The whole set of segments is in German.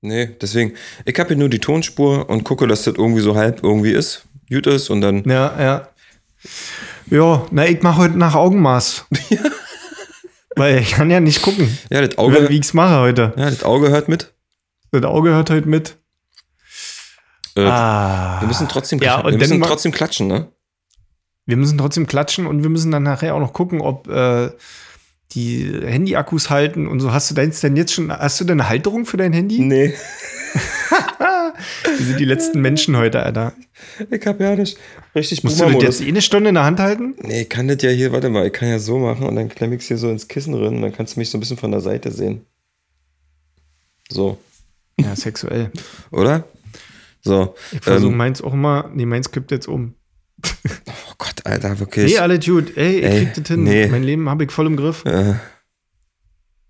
Nee, deswegen, ich habe hier nur die Tonspur und gucke, dass das irgendwie so halb irgendwie ist, gut ist und dann. Ja, ja. Ja, na, ich mache heute nach Augenmaß. Weil ich kann ja nicht gucken, Ja, das Auge, wie ich es mache heute. ja, das Auge hört mit. Das Auge hört heute mit. Äh, Ah. Wir müssen trotzdem, Ja, und wir müssen trotzdem klatschen, ne? Wir müssen trotzdem klatschen und wir müssen dann nachher auch noch gucken, ob äh, die Handy-Akkus halten und so. Hast du deins denn jetzt schon, hast du denn eine Halterung für dein Handy? Nee, Wir sind die letzten Menschen heute, Alter. ich hab ja nicht richtig Musst du das jetzt eh eine Stunde in der Hand halten? Nee, ich kann das ja hier, warte mal, ich kann ja so machen und dann klemm ich's hier so ins Kissen drin und dann kannst du mich so ein bisschen von der Seite sehen. So, Ja, sexuell. oder? So. Ich versuche ähm, meins auch mal, nee, meins kippt jetzt um. Oh Gott, Alter, wirklich. Nee, alles gut. Ey, ich krieg das hin. nee. Mein Leben habe ich voll im Griff. Äh.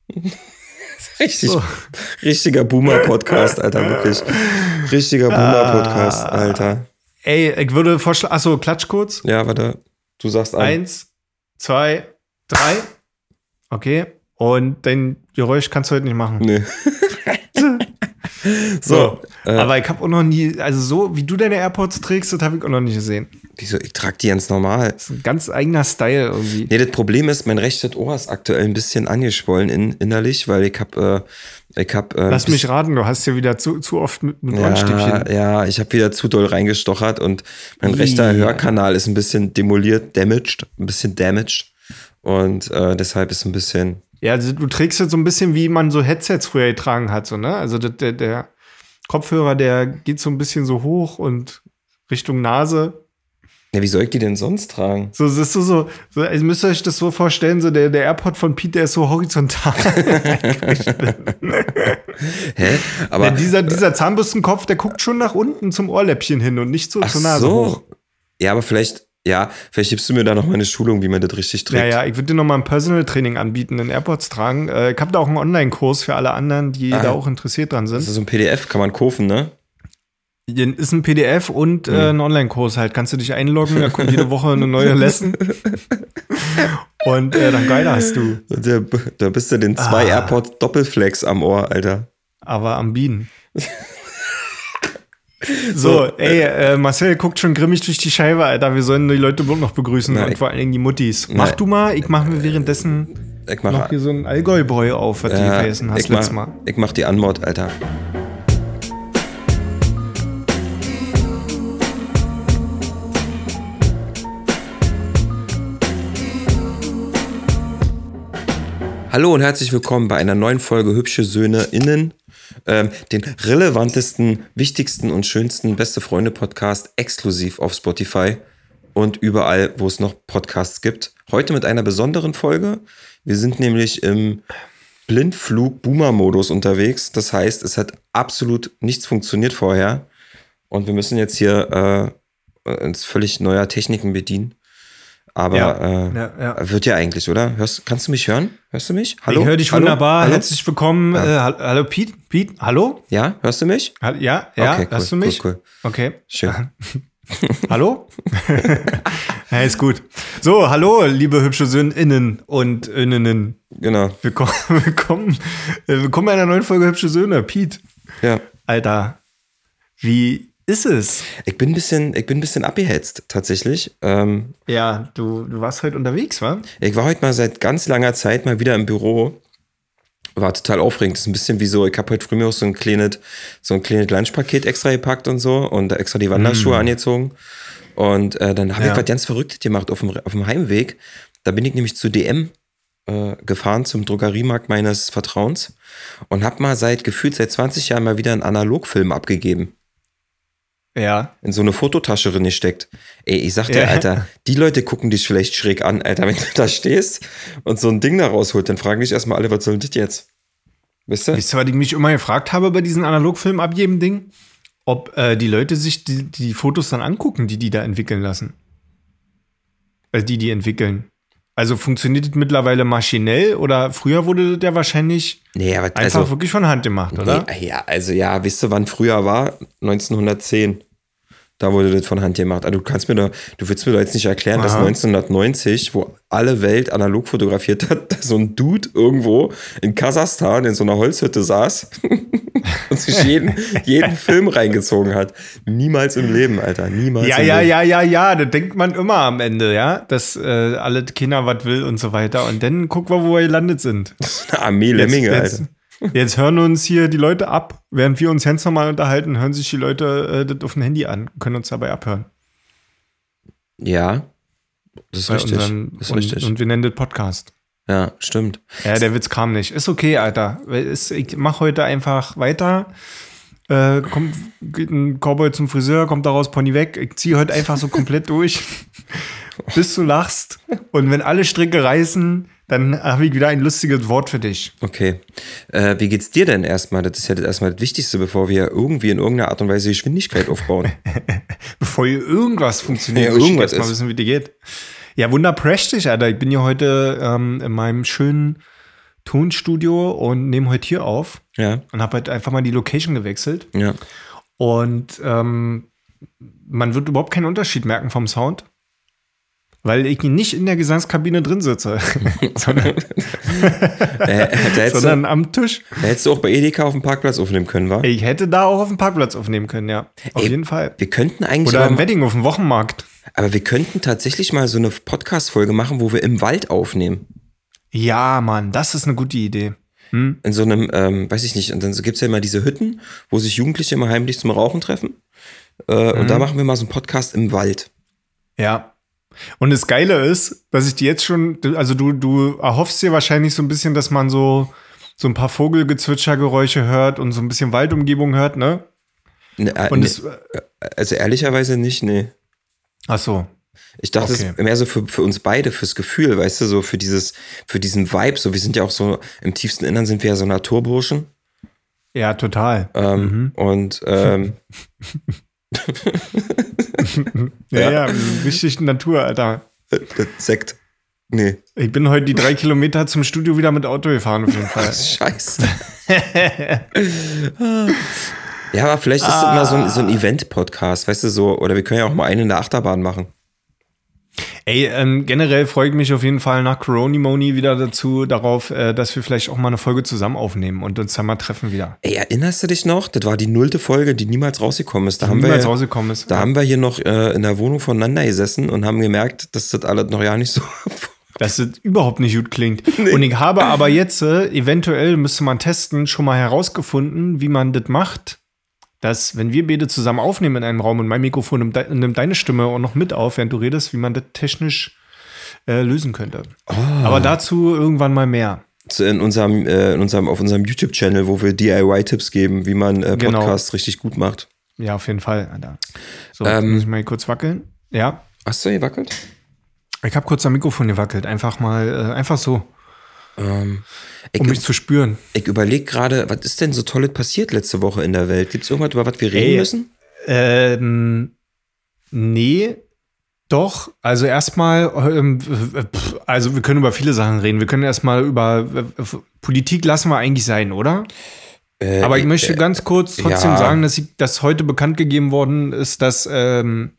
Richtig, So. richtiger Boomer-Podcast, Alter, wirklich. Richtiger Boomer-Podcast, Ah. Alter. Ey, ich würde vorschlagen, achso, klatsch kurz. Ja, warte, du sagst an. Eins, zwei, drei. Okay. Und dein Geräusch kannst du heute nicht machen. Nee. so, äh, Aber ich habe auch noch nie, also so wie du deine AirPods trägst, das habe ich auch noch nicht gesehen. wieso, ich trage die ganz normal. Das ist ein ganz eigener Style irgendwie. Nee, das Problem ist, mein rechtes Ohr ist aktuell ein bisschen angeschwollen in, innerlich, weil ich hab, äh, ich hab, äh, Lass mich raten, du hast ja wieder zu, zu oft mit, mit ja, ja, ich habe wieder zu doll reingestochert und mein Ja. rechter Hörkanal ist ein bisschen demoliert, damaged, ein bisschen damaged und äh, deshalb ist ein bisschen, Ja, also du trägst jetzt so ein bisschen, wie man so Headsets früher getragen hat, so, ne? Also der, der, der Kopfhörer, der geht so ein bisschen so hoch und Richtung Nase. ja, wie soll ich die denn sonst tragen? So, das ist so, so, so also müsst ihr euch das so vorstellen, so der, der AirPod von Pete, der ist so horizontal. Hä? Aber Denn dieser, dieser Zahnbürstenkopf, der guckt schon nach unten zum Ohrläppchen hin und nicht so zur Nase so. hoch. Ja, aber vielleicht, ja, vielleicht gibst du mir da noch mal eine Schulung, wie man das richtig trägt. Ja, ja, ich würde dir noch mal ein Personal Training anbieten, in AirPods tragen. Äh, ich habe da auch einen Online-Kurs für alle anderen, die Ah. da auch interessiert dran sind. Das ist so ein PDF, kann man kaufen, ne? Ist ein PDF und Mhm. äh, ein Online-Kurs halt. Kannst du dich einloggen, da kommt jede Woche eine neue Lesson. und äh, dann geil hast du. Da, da bist du den zwei Ah. AirPods Doppelflex am Ohr, Alter. Aber am Bienen. So, ey, äh, Marcel guckt schon grimmig durch die Scheibe, Alter. Wir sollen die Leute bloß noch begrüßen Na, und ich- vor allen Dingen die Muttis. Na, Mach du mal, ich mache mir währenddessen Ich noch mach, hier so einen Allgäu-Boy auf, was du ja, vergessen hast ich, mach, letztes Mal. ich mach die Anmod, Alter. Hallo und herzlich willkommen bei einer neuen Folge Hübsche Söhne innen, ähm, den relevantesten, wichtigsten und schönsten Beste Freunde Podcast exklusiv auf Spotify und überall, wo es noch Podcasts gibt. Heute mit einer besonderen Folge. Wir sind nämlich im Blindflug-Boomer-Modus unterwegs. Das heißt, es hat absolut nichts funktioniert vorher und wir müssen jetzt hier äh, uns völlig neuer Techniken bedienen. Aber Ja, äh, ja, ja. wird ja eigentlich, oder? Hörst, kannst du mich hören? Hörst du mich? Hallo? Ich höre dich Hallo? wunderbar. Hallo? Herzlich willkommen. Äh, hall- hallo, Pete? Pete? Hallo? Ja, hörst du mich? Hall- Ja, ja, Okay, cool, hörst du mich? cool, cool. Okay. Schön. Hallo? ja, ist gut. So, hallo, liebe hübsche Söhninnen und Innen. Genau. Willkommen, willkommen, äh, willkommen bei einer neuen Folge Hübsche Söhne. Pete, Ja. Alter, wie ist es? Ich bin ein bisschen, ich bin ein bisschen abgehetzt, tatsächlich. Ähm, Ja, du, du warst heute unterwegs, wa? ich war heute mal seit ganz langer Zeit mal wieder im Büro. War total aufregend. Das ist ein bisschen wie so, ich habe heute früh mir auch so ein kleines, so ein kleines Lunchpaket extra gepackt und so und extra die Wanderschuhe angezogen. Und äh, dann habe Ja. ich was ganz Verrücktes gemacht auf dem, auf dem Heimweg. Da bin ich nämlich zu DM äh, gefahren, zum Drogeriemarkt meines Vertrauens und habe mal seit gefühlt seit 20 Jahren mal wieder einen Analogfilm abgegeben. Ja. in so eine Fototasche drin gesteckt. Ey, ich sag dir, Ja. Alter, die Leute gucken dich vielleicht schräg an, Alter, wenn du da stehst und so ein Ding da rausholt, dann fragen dich erstmal alle, was soll denn das jetzt? Wisst ihr? Wisst ihr, was ich mich immer gefragt habe bei diesen Analogfilm abgeben Ding? Ob äh, die Leute sich die, die Fotos dann angucken, die die da entwickeln lassen. Äh, die die entwickeln. Also funktioniert das mittlerweile maschinell oder früher wurde das ja wahrscheinlich Nee, aber einfach also, wirklich von Hand gemacht, oder? nee, ja, also ja, wisst ihr, wann früher war? 1910. Da wurde das von Hand gemacht. Also du kannst mir da, du willst mir da jetzt nicht erklären, dass Aha. 1990, wo alle Welt analog fotografiert hat, da so ein Dude irgendwo in Kasachstan in so einer Holzhütte saß und sich jeden, jeden Film reingezogen hat. Niemals im Leben, Alter. Niemals Ja, ja, Leben. ja, ja, ja, da denkt man immer am Ende, ja, dass äh, alle Kinder was will und so weiter. Und dann gucken wir, wo wir gelandet sind. Eine Armee Lemminge, jetzt, Alter. Jetzt hören uns hier die Leute ab. Während wir uns ganz normal unterhalten, hören sich die Leute äh, das auf dem Handy an und können uns dabei abhören. Ja, das ist Bei richtig. unseren- das ist und, richtig. und wir nennen das Podcast. ja, stimmt. Ja, der Witz kam nicht. Ist okay, Alter. Ich mach heute einfach weiter. Äh, kommt geht ein Cowboy zum Friseur, kommt daraus Pony weg. Ich ziehe heute einfach so komplett durch, bis du lachst. Und wenn alle Stricke reißen, dann habe ich wieder ein lustiges Wort für dich. Okay. Äh, wie geht's dir denn erstmal? Das ist ja das erstmal das Wichtigste, bevor wir irgendwie in irgendeiner Art und Weise Geschwindigkeit aufbauen. Bevor hier irgendwas funktioniert, Ja, ich irgendwas erst mal ist. wissen, wie dir geht. Ja, wunderprächtig, Alter. Ich bin hier heute ähm, in meinem schönen Tonstudio und nehme heute hier auf ja, und habe halt einfach mal die Location gewechselt. ja. Und ähm, man wird überhaupt keinen Unterschied merken vom Sound, weil ich nicht in der Gesangskabine drin sitze, sondern, Äh, hättest du, sondern am Tisch. da hättest du auch bei Edeka auf dem Parkplatz aufnehmen können, wa? Ich hätte da auch auf dem Parkplatz aufnehmen können, ja. Auf Ey, jeden Fall. Wir könnten eigentlich Oder im Wedding auf dem Wochenmarkt. aber wir könnten tatsächlich mal so eine Podcast-Folge machen, wo wir im Wald aufnehmen. Ja, Mann, das ist eine gute Idee. Hm? In so einem, ähm, weiß ich nicht, und dann gibt's ja immer diese Hütten, wo sich Jugendliche immer heimlich zum Rauchen treffen. Äh, Und Mhm. da machen wir mal so einen Podcast im Wald. Ja. Und das Geile ist, dass ich die jetzt schon, also du, du erhoffst dir wahrscheinlich so ein bisschen, dass man so, so ein paar Vogelgezwitschergeräusche hört und so ein bisschen Waldumgebung hört, ne? Ne, äh, ne, es, also ehrlicherweise nicht, nee. ach so. Ich dachte, Okay. es ist mehr so für, für uns beide, fürs Gefühl, weißt du, so für dieses, für diesen Vibe. So, wir sind ja auch so, im tiefsten Innern sind wir ja so Naturburschen. Ja, total. Ähm, Mhm. Und ähm, Ja, Ja. ja, richtig Natur, Alter. Sekt. Nee. Ich bin heute die drei Kilometer zum Studio wieder mit Auto gefahren, auf jeden Fall. Scheiße. ja, aber vielleicht ist das mal so ein, so ein Event-Podcast, weißt du, so, oder wir können ja auch mal einen in der Achterbahn machen. Ey, ähm, generell freue ich mich auf jeden Fall nach Coronimoni wieder dazu, darauf, äh, dass wir vielleicht auch mal eine Folge zusammen aufnehmen und uns dann mal treffen wieder. Ey, erinnerst du dich noch? Das war die nullte Folge, die niemals rausgekommen ist. Da haben Niemals wir, rausgekommen ist. da haben wir hier noch äh, in der Wohnung voneinander gesessen und haben gemerkt, dass das alles noch ja nicht so. dass es überhaupt nicht gut klingt. Und ich habe aber jetzt, äh, eventuell müsste man testen, schon mal herausgefunden, wie man das macht, dass, wenn wir beide zusammen aufnehmen in einem Raum und mein Mikrofon nimmt, de nimmt deine Stimme auch noch mit auf, während du redest, wie man das technisch äh, lösen könnte. Aber dazu irgendwann mal mehr. In unserem, äh, in unserem, auf unserem YouTube-Channel, wo wir DIY-Tipps geben, wie man äh, Genau. Podcasts richtig gut macht. Ja, auf jeden Fall. Alter. So, Ähm, jetzt muss ich mal kurz wackeln. Ja, Hast du gewackelt? ich habe kurz am Mikrofon gewackelt. Einfach mal, äh, einfach so, Ähm, ich um mich zu spüren. ich überlege gerade, was ist denn so Tolles passiert letzte Woche in der Welt? Gibt es irgendwas, über was wir reden Ey. müssen? Ähm, nee, doch. Also erstmal, ähm, also wir können über viele Sachen reden. Wir können erstmal über äh, Politik lassen wir eigentlich sein, oder? Äh, Aber ich möchte ganz kurz trotzdem ja. sagen, dass, ich, dass heute bekannt gegeben worden ist, dass ähm,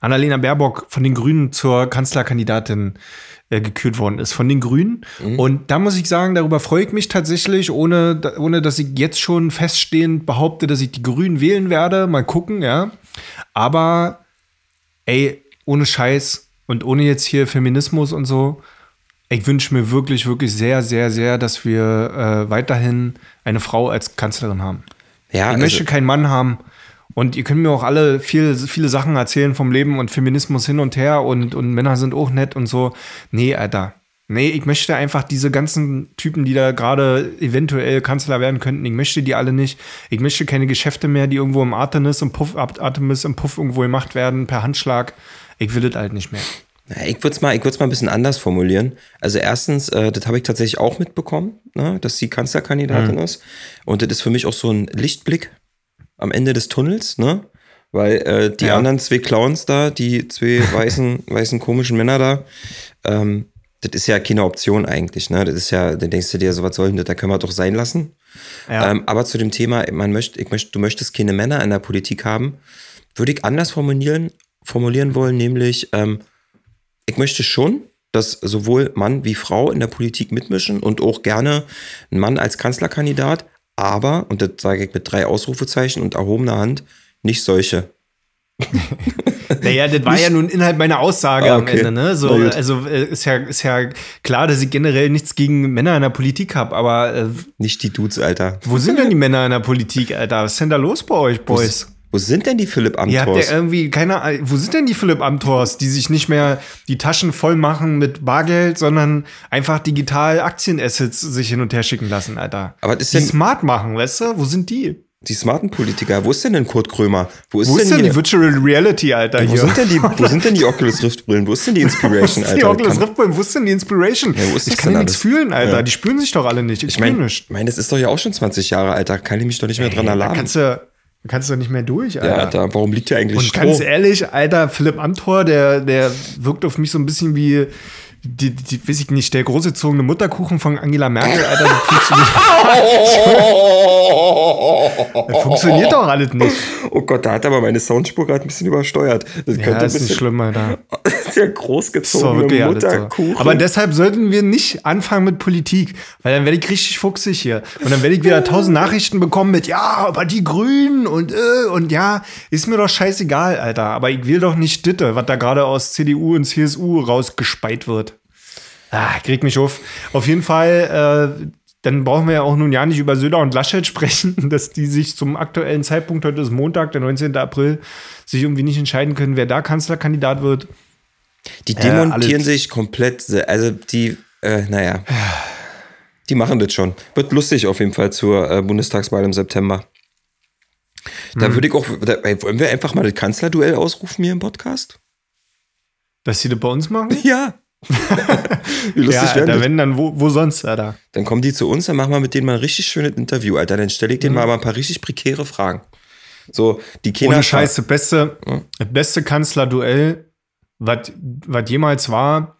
Annalena Baerbock von den Grünen zur Kanzlerkandidatin äh, gekürt worden ist. Von den Grünen. Mhm. Und da muss ich sagen, darüber freue ich mich tatsächlich, ohne, ohne dass ich jetzt schon feststehend behaupte, dass ich die Grünen wählen werde. Mal gucken, ja. Aber ey, ohne Scheiß und ohne jetzt hier Feminismus und so, ich wünsche mir wirklich, wirklich sehr, sehr, sehr, dass wir äh, weiterhin eine Frau als Kanzlerin haben. ja, Ich also, möchte keinen Mann haben. Und ihr könnt mir auch alle viel, viele Sachen erzählen vom Leben und Feminismus hin und her und, und Männer sind auch nett und so. Nee, Alter. Nee, ich möchte einfach diese ganzen Typen, die da gerade eventuell Kanzler werden könnten, ich möchte die alle nicht. Ich möchte keine Geschäfte mehr, die irgendwo im Artemis und Puff, Artemis im Puff irgendwo gemacht werden, per Handschlag. Ich will das halt nicht mehr. Ich würde es mal, ich mal ein bisschen anders formulieren. Also erstens, äh, das habe ich tatsächlich auch mitbekommen, ne, dass sie Kanzlerkandidatin Mhm. ist. Und das ist für mich auch so ein Lichtblick am Ende des Tunnels, ne? Weil äh, die Ja. anderen zwei Clowns da, die zwei weißen, weißen komischen Männer da, ähm, das ist ja keine Option eigentlich, ne? Das ist ja, dann denkst du dir, so was soll denn das, da können wir doch sein lassen. Ja. Ähm, aber zu dem Thema, man möchte, ich möchte, du möchtest keine Männer in der Politik haben. würde ich anders formulieren, formulieren wollen, nämlich, ähm, ich möchte schon, dass sowohl Mann wie Frau in der Politik mitmischen und auch gerne ein Mann als Kanzlerkandidat, aber, und das sage ich mit drei Ausrufezeichen und erhobener Hand, nicht solche. Naja, das war ja nun Inhalt meiner Aussage Ah, am okay. Ende, ne? So, also äh, ist ja, ist ja klar, dass ich generell nichts gegen Männer in der Politik habe, aber äh, Nicht die Dudes, Alter. wo sind denn die Männer in der Politik, Alter? Was ist denn da los bei euch, Boys? Wo sind denn die Philipp Ihr habt Amthors? ja irgendwie keine Ahnung, wo sind denn die Philipp Amthors, die sich nicht mehr die Taschen voll machen mit Bargeld, sondern einfach digital Aktienassets sich hin und her schicken lassen, Alter. Aber was ist die denn- smart machen, weißt du? Wo sind die? die smarten Politiker. Wo ist denn denn Kurt Krömer? Wo ist, Wo ist denn hier? die Virtual Reality, Alter? wo, hier? sind denn die, wo sind denn die Oculus Rift Brillen? Wo ist denn die Inspiration, die Alter? Oculus Kann- Rift Brillen, wo ist denn die Inspiration? Ja, ich das kann ja denn nichts fühlen, Alter. Ja. Die spüren sich doch alle nicht. Ich, Ich meine, mein, das ist doch ja auch schon 20 Jahre, Alter. Kann ich mich doch nicht mehr dran Da erlaben. kannst du, da kannst du nicht mehr durch, Alter. ja, Alter, warum liegt hier eigentlich Und Stroh? ganz ehrlich, Alter, Philipp Amthor, der, der wirkt auf mich so ein bisschen wie, die, die, weiß ich nicht, der großgezogene Mutterkuchen von Angela Merkel, Alter. Das funktioniert, das funktioniert doch alles nicht. oh Gott, da hat aber meine Soundspur gerade ein bisschen übersteuert. Das Ja, könnte ein ist nicht bisschen schlimm, Alter. der So, großgezogene so. Mutterkuchen. Aber deshalb sollten wir nicht anfangen mit Politik, weil dann werde ich richtig fuchsig hier. Und dann werde ich wieder tausend Nachrichten bekommen mit, ja, aber die Grünen und äh, und ja, ist mir doch scheißegal, Alter. Aber ich will doch nicht Ditte, was da gerade aus CDU und CSU rausgespeit wird. Ah, krieg mich auf. Auf jeden Fall, äh, dann brauchen wir ja auch nun ja nicht über Söder und Laschet sprechen, dass die sich zum aktuellen Zeitpunkt, heute ist Montag, der 19. April, sich irgendwie nicht entscheiden können, wer da Kanzlerkandidat wird. die demontieren alles- sich komplett. Also die, äh, naja. Die machen das schon. Wird lustig auf jeden Fall zur äh, Bundestagswahl im September. Da würde ich auch, da, ey, wollen wir einfach mal das Kanzlerduell ausrufen hier im Podcast? Dass sie das bei uns machen? Ja. Wie lustig ja, wäre das? wenn, dann wo, wo sonst, Alter? Dann kommen die zu uns, dann machen wir mit denen mal ein richtig schönes Interview, Alter. Dann stelle ich denen mal aber ein paar richtig prekäre Fragen. So, die Kinder. Ohne Scheiß, das beste, das beste Kanzlerduell, was jemals war,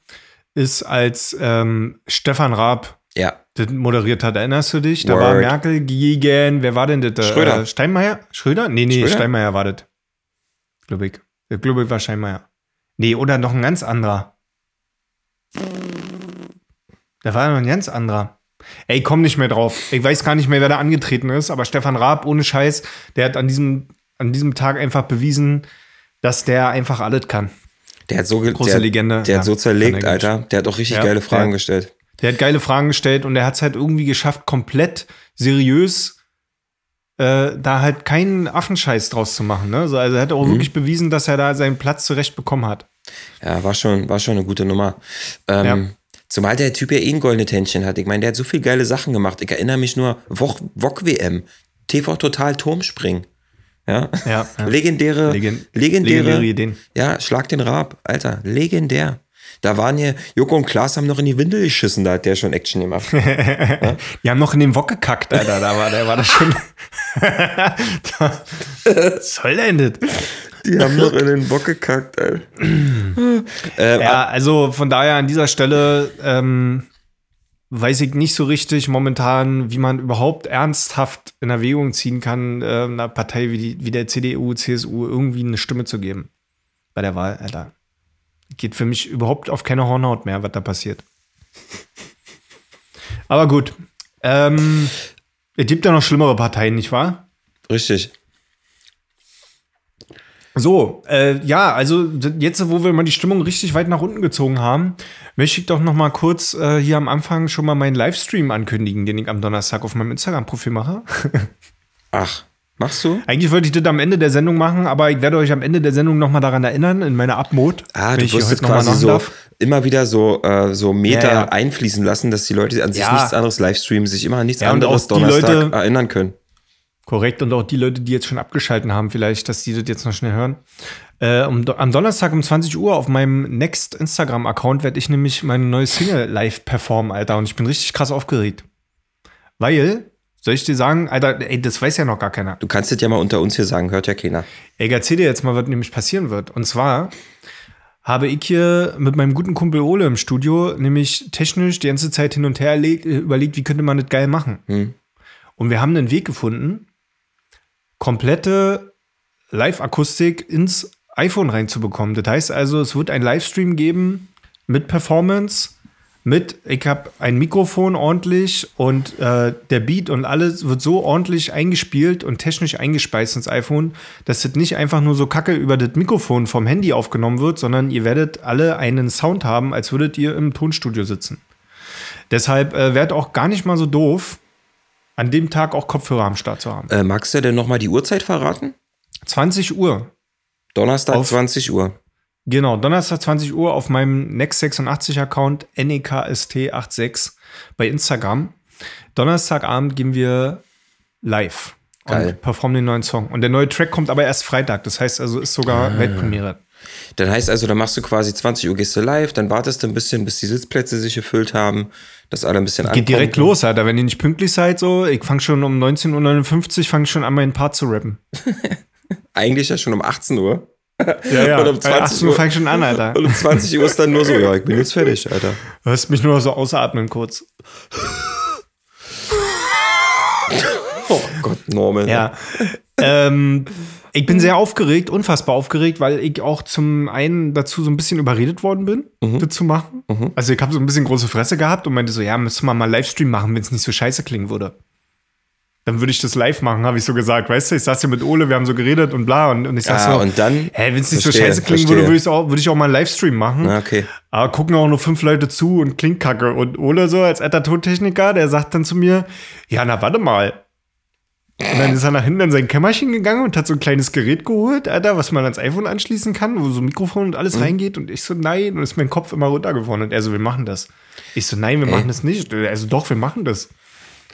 ist, als ähm, Stefan Raab Ja. das moderiert hat. Erinnerst du dich? Da Word. war Merkel gegen, wer war denn das? Schröder. Äh, Steinmeier? Schröder? Nee, nee, Schröder? Steinmeier war das. Glaube. Ich glaube, ich war Steinmeier. Nee, oder noch ein ganz anderer. Da war noch ein ganz anderer. Ey, komm nicht mehr drauf. Ich weiß gar nicht mehr, wer da angetreten ist, aber Stefan Raab, ohne Scheiß, der hat an diesem, an diesem Tag einfach bewiesen, dass der einfach alles kann. Der hat so, Große der, Legende. Der hat so Ja, zerlegt, kann er Alter. Der hat auch richtig Ja, geile Fragen der- gestellt. Der hat geile Fragen gestellt und der hat es halt irgendwie geschafft, komplett seriös äh, da halt keinen Affenscheiß draus zu machen. Ne? So, Also er hat Mhm. auch wirklich bewiesen, dass er da seinen Platz zurecht bekommen hat. Ja, war schon, war schon eine gute Nummer. Ähm, Ja. Zumal der Typ ja eh ein goldenes Händchen hat. Ich meine, der hat so viele geile Sachen gemacht. Ich erinnere mich nur, Wok-WM, TV Total Turmspringen. Ja, Ja, ja. legendäre, Legen- legendäre, legendäre Ideen. Ja, schlag den Raab, Alter, legendär. Da waren hier, Joko und Klaas haben noch in die Windel geschissen, da hat der schon Action gemacht. Die haben noch in den Wok gekackt, Alter. Da war, der war das schon. was soll denn das? Die haben noch in den Bock gekackt, Alter. ähm, Ja, also von daher an dieser Stelle ähm, weiß ich nicht so richtig momentan, wie man überhaupt ernsthaft in Erwägung ziehen kann, äh, einer Partei wie, die, wie der CDU, CSU irgendwie eine Stimme zu geben bei der Wahl, Alter. Geht für mich überhaupt auf keine Hornhaut mehr, was da passiert. Aber gut. Ähm, es gibt ja noch schlimmere Parteien, nicht wahr? richtig. So, äh, ja, also jetzt, wo wir mal die Stimmung richtig weit nach unten gezogen haben, möchte ich doch noch mal kurz äh, hier am Anfang schon mal meinen Livestream ankündigen, den ich am Donnerstag auf meinem Instagram-Profil mache. Ach, machst du? Eigentlich wollte ich das am Ende der Sendung machen, aber ich werde euch am Ende der Sendung noch mal daran erinnern, in meiner Abmod. Ah, du wirst jetzt quasi so darf. immer wieder so, äh, so Meter Ja, ja. einfließen lassen, dass die Leute an sich Ja. nichts anderes livestreamen, sich immer an nichts anderes Donnerstag Leute- erinnern können. Korrekt, und auch die Leute, die jetzt schon abgeschalten haben, vielleicht, dass die das jetzt noch schnell hören. Äh, um, am Donnerstag um 20 Uhr auf meinem Next Instagram-Account werde ich nämlich meine neue Single live performen, Alter. Und ich bin richtig krass aufgeregt. Weil, soll ich dir sagen, Alter, ey, das weiß ja noch gar keiner. Du kannst das ja mal unter uns hier sagen, hört ja keiner. Ey, erzähl dir jetzt mal, was nämlich passieren wird. Und zwar habe ich hier mit meinem guten Kumpel Ole im Studio nämlich technisch die ganze Zeit hin und her äh, überlegt, wie könnte man das geil machen. Hm. Und wir haben einen Weg gefunden, komplette Live-Akustik ins iPhone reinzubekommen. Das heißt also, es wird ein Livestream geben mit Performance, mit, ich habe ein Mikrofon ordentlich und äh, der Beat und alles wird so ordentlich eingespielt und technisch eingespeist ins iPhone, dass das nicht einfach nur so kacke über das Mikrofon vom Handy aufgenommen wird, sondern ihr werdet alle einen Sound haben, als würdet ihr im Tonstudio sitzen. Deshalb äh, wäre auch gar nicht mal so doof, an dem Tag auch Kopfhörer am Start zu haben. Äh, magst du denn nochmal die Uhrzeit verraten? 20 Uhr. Donnerstag Auf- 20 Uhr. Genau, Donnerstag 20 Uhr auf meinem Next86-Account E NEKST86 bei Instagram. Donnerstagabend gehen wir live Geil. und performen den neuen Song. Und der neue Track kommt aber erst Freitag. Das heißt also, ist sogar Ah. Weltpremiere. Dann heißt also, dann machst du quasi 20 Uhr gehst du live, dann wartest du ein bisschen, bis die Sitzplätze sich gefüllt haben, dass alle ein bisschen ankommen. Geht direkt los, Alter. Wenn ihr nicht pünktlich seid, so, ich fange schon um 19.59 Uhr, fange schon an, meinen Part zu rappen. Eigentlich ja schon um 18 Uhr. Ja, ja. Und um Bei 20 18 Uhr ich schon an, Alter. Und um 20 Uhr ist dann nur so, ja, ich bin jetzt fertig, Alter. Du hörst mich nur so ausatmen kurz. Oh Gott, Norman. Ja. ähm, ich bin sehr aufgeregt, unfassbar aufgeregt, weil ich auch zum einen dazu so ein bisschen überredet worden bin, das zu machen. Also ich habe so ein bisschen große Fresse gehabt und meinte so, ja, müssen wir mal Livestream machen, wenn es nicht so scheiße klingen würde. Dann würde ich das live machen, habe ich so gesagt. Weißt du, ich saß hier mit Ole, wir haben so geredet und bla. Und, und ich sag Ah, so, und dann? hä, wenn es nicht so scheiße klingen würde, würde ich auch, würde ich auch mal einen Livestream machen. Ah, okay. Aber gucken auch nur fünf Leute zu und klingt kacke. Und Ole so als alter Tontechniker, der sagt dann zu mir, ja, na warte mal. Und dann ist er nach hinten in sein Kämmerchen gegangen und hat so ein kleines Gerät geholt, Alter, was man ans iPhone anschließen kann, wo so ein Mikrofon und Mhm. alles reingeht. Und ich so, nein. Und ist mein Kopf immer runtergefahren. Und er so, wir machen das. Ich so, nein, wir machen das nicht. Also doch, wir machen das.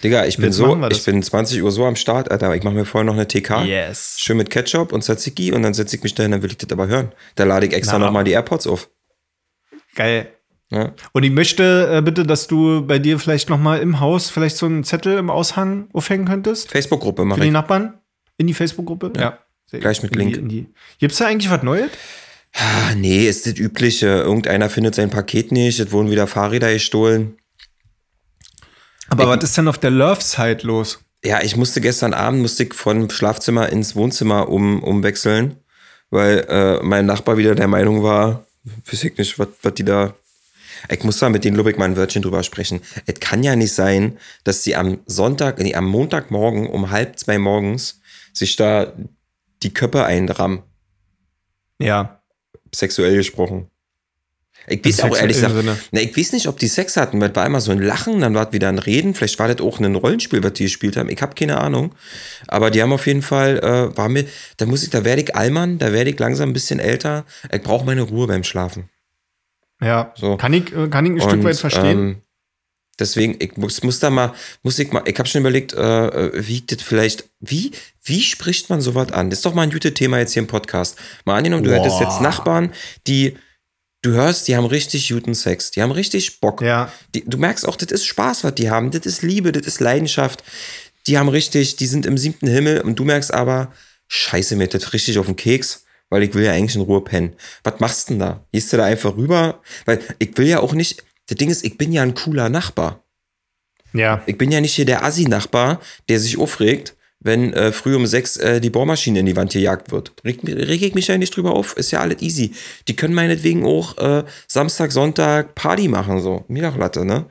Digga, ich bin Jetzt so, ich bin 20 Uhr so am Start, Alter. Ich mache mir vorher noch eine TK. Yes. Schön mit Ketchup und Tzatziki und dann setze ich mich dahin, dann will ich das aber hören. Da lade ich extra nochmal die AirPods auf. Geil. Ja. Und ich möchte äh, bitte, dass du bei dir vielleicht noch mal im Haus vielleicht so einen Zettel im Aushang aufhängen könntest. Facebook-Gruppe Für mache die ich. Nachbarn? In die Facebook-Gruppe? Ja. Sehr Gleich mit In Link. Die, in die. Gibt's da eigentlich was Neues? Ah, nee, ist das Übliche. Irgendeiner findet sein Paket nicht, es wurden wieder Fahrräder gestohlen. Aber was ist denn auf der Love-Side los? Ja, ich musste gestern Abend musste ich von Schlafzimmer ins Wohnzimmer um, umwechseln, weil äh, mein Nachbar wieder der Meinung war, weiß ich nicht, was die da. Ich muss da mit den Lubbeck mal ein Wörtchen drüber sprechen. Es kann ja nicht sein, dass sie am Sonntag, nee, am Montagmorgen um halb zwei morgens sich da die Köpfe einrammen, Ja. sexuell gesprochen. Ich weiß auch ehrlich gesagt, na, ich weiß nicht, ob die Sex hatten, weil es war immer so ein Lachen, dann war es wieder ein Reden, vielleicht war das auch ein Rollenspiel, was die gespielt haben, ich habe keine Ahnung. Aber die haben auf jeden Fall, äh, war mir, da muss ich, da werde ich Allmann, da werde ich langsam ein bisschen älter, ich brauche meine Ruhe beim Schlafen. Ja. So. Kann ich, äh, kann ich ein Stück Und, weit verstehen. Ähm, deswegen, ich muss, muss da mal, muss ich mal, ich habe schon überlegt, äh, äh, wie das vielleicht, wie, wie spricht man sowas an? Das ist doch mal ein gutes Thema jetzt hier im Podcast. Mal angenommen, du Boah. hättest jetzt Nachbarn, die, du hörst, die haben richtig guten Sex, die haben richtig Bock. ja. Die, du merkst auch, das ist Spaß, was die haben, das ist Liebe, das ist Leidenschaft. Die haben richtig, die sind im siebten Himmel und du merkst aber, scheiße, mir das richtig auf den Keks, weil ich will ja eigentlich in Ruhe pennen. Was machst du denn da? Gehst du da einfach rüber? Weil ich will ja auch nicht, das Ding ist, ich bin ja ein cooler Nachbar. Ja. Ich bin ja nicht hier der Assi-Nachbar, der sich aufregt, wenn äh, früh um sechs äh, die Bohrmaschine in die Wand gejagt wird. Reg, reg ich mich ja nicht drüber auf, ist ja alles easy. Die können meinetwegen auch äh, Samstag, Sonntag Party machen, so. Mir doch Latte, ne?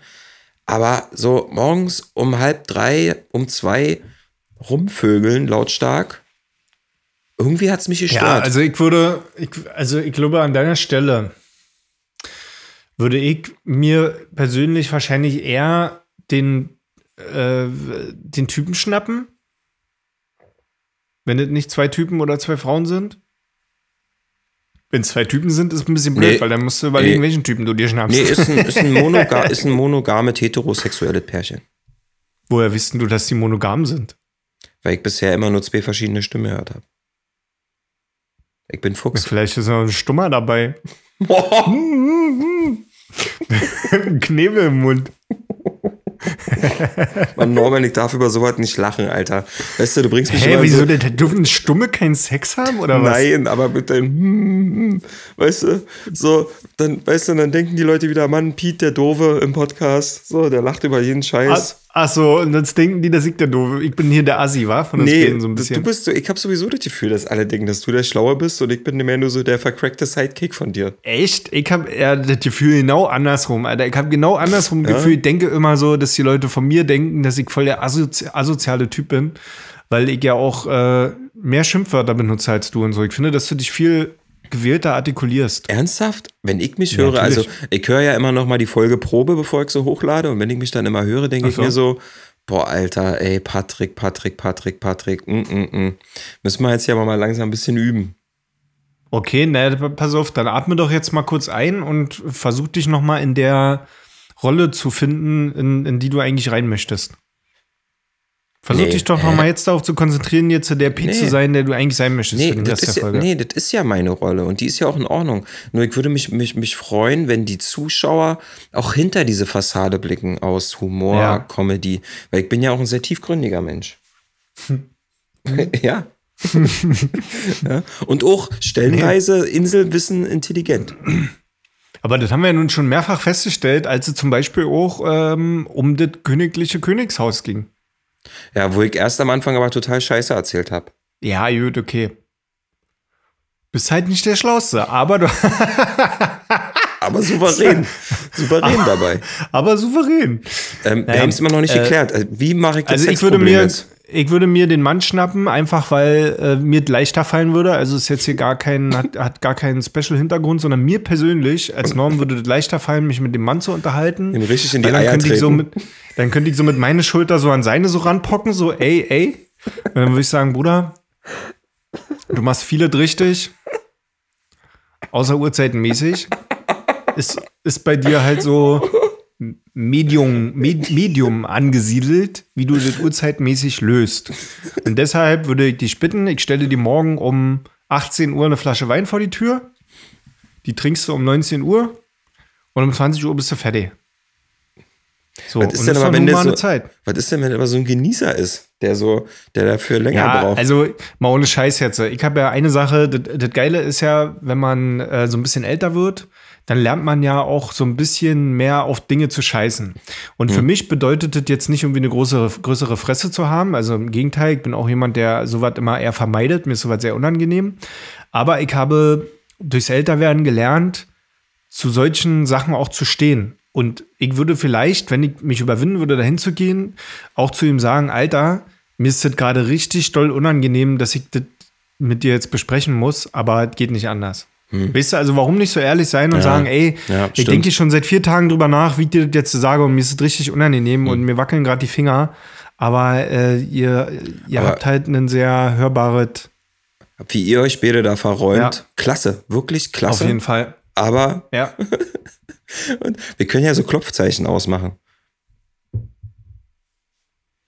Aber so morgens um halb drei, um zwei rumvögeln, lautstark, irgendwie hat's mich gestört. Ja, also ich würde, ich, also ich glaube, an deiner Stelle würde ich mir persönlich wahrscheinlich eher den, äh, den Typen schnappen. Wenn es nicht zwei Typen oder zwei Frauen sind. Wenn es zwei Typen sind, ist es ein bisschen blöd, Nee. weil dann musst du überlegen, Nee. welchen Typen du dir schnappst. nee, ist ein, ist ein, monoga ist ein monogames heterosexuelles Pärchen. Woher wissen du, dass die monogam sind? Weil ich bisher immer nur zwei verschiedene Stimmen gehört habe. Ich bin Fuchs. Vielleicht ist noch ein Stummer dabei. Knebel im Mund. Mann, Norman, ich darf über sowas nicht lachen, Alter. Weißt du, du bringst mich Hä, wieso so, denn? Dürfen Stumme keinen Sex haben oder was? Nein, aber mit deinem hm, hm, weißt du, so, dann, weißt du, dann denken die Leute wieder, Mann, Pete, der Doofe im Podcast, so, der lacht über jeden Scheiß. Ach so, und jetzt denken die, dass ich der doof. Ich bin hier der Assi, war von Nee, so ein bisschen. du bist so, ich habe sowieso das Gefühl, dass alle denken, dass du der Schlaue bist und ich bin mehr nur so der vercrackte Sidekick von dir. Echt? Ich habe ja das Gefühl genau andersrum, Alter. Ich habe genau andersrum Gefühl. Ich denke immer so, dass die Leute von mir denken, dass ich voll der asozi asoziale Typ bin, weil ich ja auch äh, mehr Schimpfwörter benutze als du und so. Ich finde, dass du dich viel gewählter artikulierst. Ernsthaft? Wenn ich mich Ja, höre, also natürlich. ich höre ja immer noch mal die Folge Probe, bevor ich so hochlade und wenn ich mich dann immer höre, denke ich so. mir so, boah, Alter, ey, Patrick, Patrick, Patrick, Patrick, mm, mm, mm. müssen wir jetzt ja mal langsam ein bisschen üben. Okay, na, pass auf, dann atme doch jetzt mal kurz ein und versuch dich noch mal in der Rolle zu finden, in, in die du eigentlich rein möchtest. Versuch Nee, dich doch hä? noch mal jetzt darauf zu konzentrieren, jetzt der Piet Nee. zu sein, der du eigentlich sein möchtest Nee für den Rest ist der ja, Folge. nee, das ist ja meine Rolle und die ist ja auch in Ordnung. Nur ich würde mich, mich, mich freuen, wenn die Zuschauer auch hinter diese Fassade blicken aus Humor, Ja. Comedy, weil ich bin ja auch ein sehr tiefgründiger Mensch. ja. ja. Und auch stellenweise Inselwissen intelligent. Aber das haben wir ja nun schon mehrfach festgestellt, als es zum Beispiel auch ähm, um das königliche Königshaus ging. Ja, wo ich erst am Anfang aber total Scheiße erzählt habe. Ja, gut, okay. Bist halt nicht der Schlauste, aber du, Aber souverän. souverän dabei. aber souverän. Ähm, wir haben es immer noch nicht äh, geklärt. Also, Wie mache ich das Also ich würde mir, jetzt? Ich würde mir den Mann schnappen, einfach weil äh, mir leichter fallen würde. Also ist jetzt hier gar kein, hat, hat gar keinen Special-Hintergrund, sondern mir persönlich als Norm würde es leichter fallen, mich mit dem Mann zu unterhalten. Ihm richtig in die dann Eier könnte ich so treten. mit, dann könnte ich so mit meine Schulter so an seine so ranpocken, so ey, ey. Und dann würde ich sagen, Bruder, du machst vieles richtig, außer Uhrzeitenmäßig. Ist, ist bei dir halt so Medium, Med, Medium angesiedelt, wie du das uhrzeitmäßig löst. Und deshalb würde ich dich bitten, ich stelle dir morgen um 18 Uhr eine Flasche Wein vor die Tür. Die trinkst du um 19 Uhr und um 20 Uhr bist du fertig. So, Was ist denn aber, wenn der so, eine Zeit. was ist denn, wenn er aber so ein Genießer ist, der so, der dafür länger Ja, braucht? also mal ohne Scheiß jetzt. Ich habe ja eine Sache, das, das Geile ist ja, wenn man äh, so ein bisschen älter wird, dann lernt man ja auch so ein bisschen mehr auf Dinge zu scheißen. Und für mich bedeutet das jetzt nicht irgendwie eine größere, größere Fresse zu haben. Also im Gegenteil, ich bin auch jemand, der sowas immer eher vermeidet. Mir ist sowas sehr unangenehm. Aber ich habe durchs Älterwerden gelernt, zu solchen Sachen auch zu stehen. Und ich würde vielleicht, wenn ich mich überwinden würde, dahin zu gehen, auch zu ihm sagen, Alter, mir ist das gerade richtig doll unangenehm, dass ich das mit dir jetzt besprechen muss, aber es geht nicht anders. Weißt du, also warum nicht so ehrlich sein und Ja. sagen, ey, Ja, ich denke schon seit vier Tagen drüber nach, wie ich dir das jetzt sage und mir ist es richtig unangenehm und mir wackeln gerade die Finger, aber äh, ihr, ihr Aber- habt halt ein sehr hörbares, Wie ihr euch beide da verräumt. Ja. Klasse, wirklich auf klasse. jeden Fall. Aber Ja. wir können ja so Klopfzeichen ausmachen.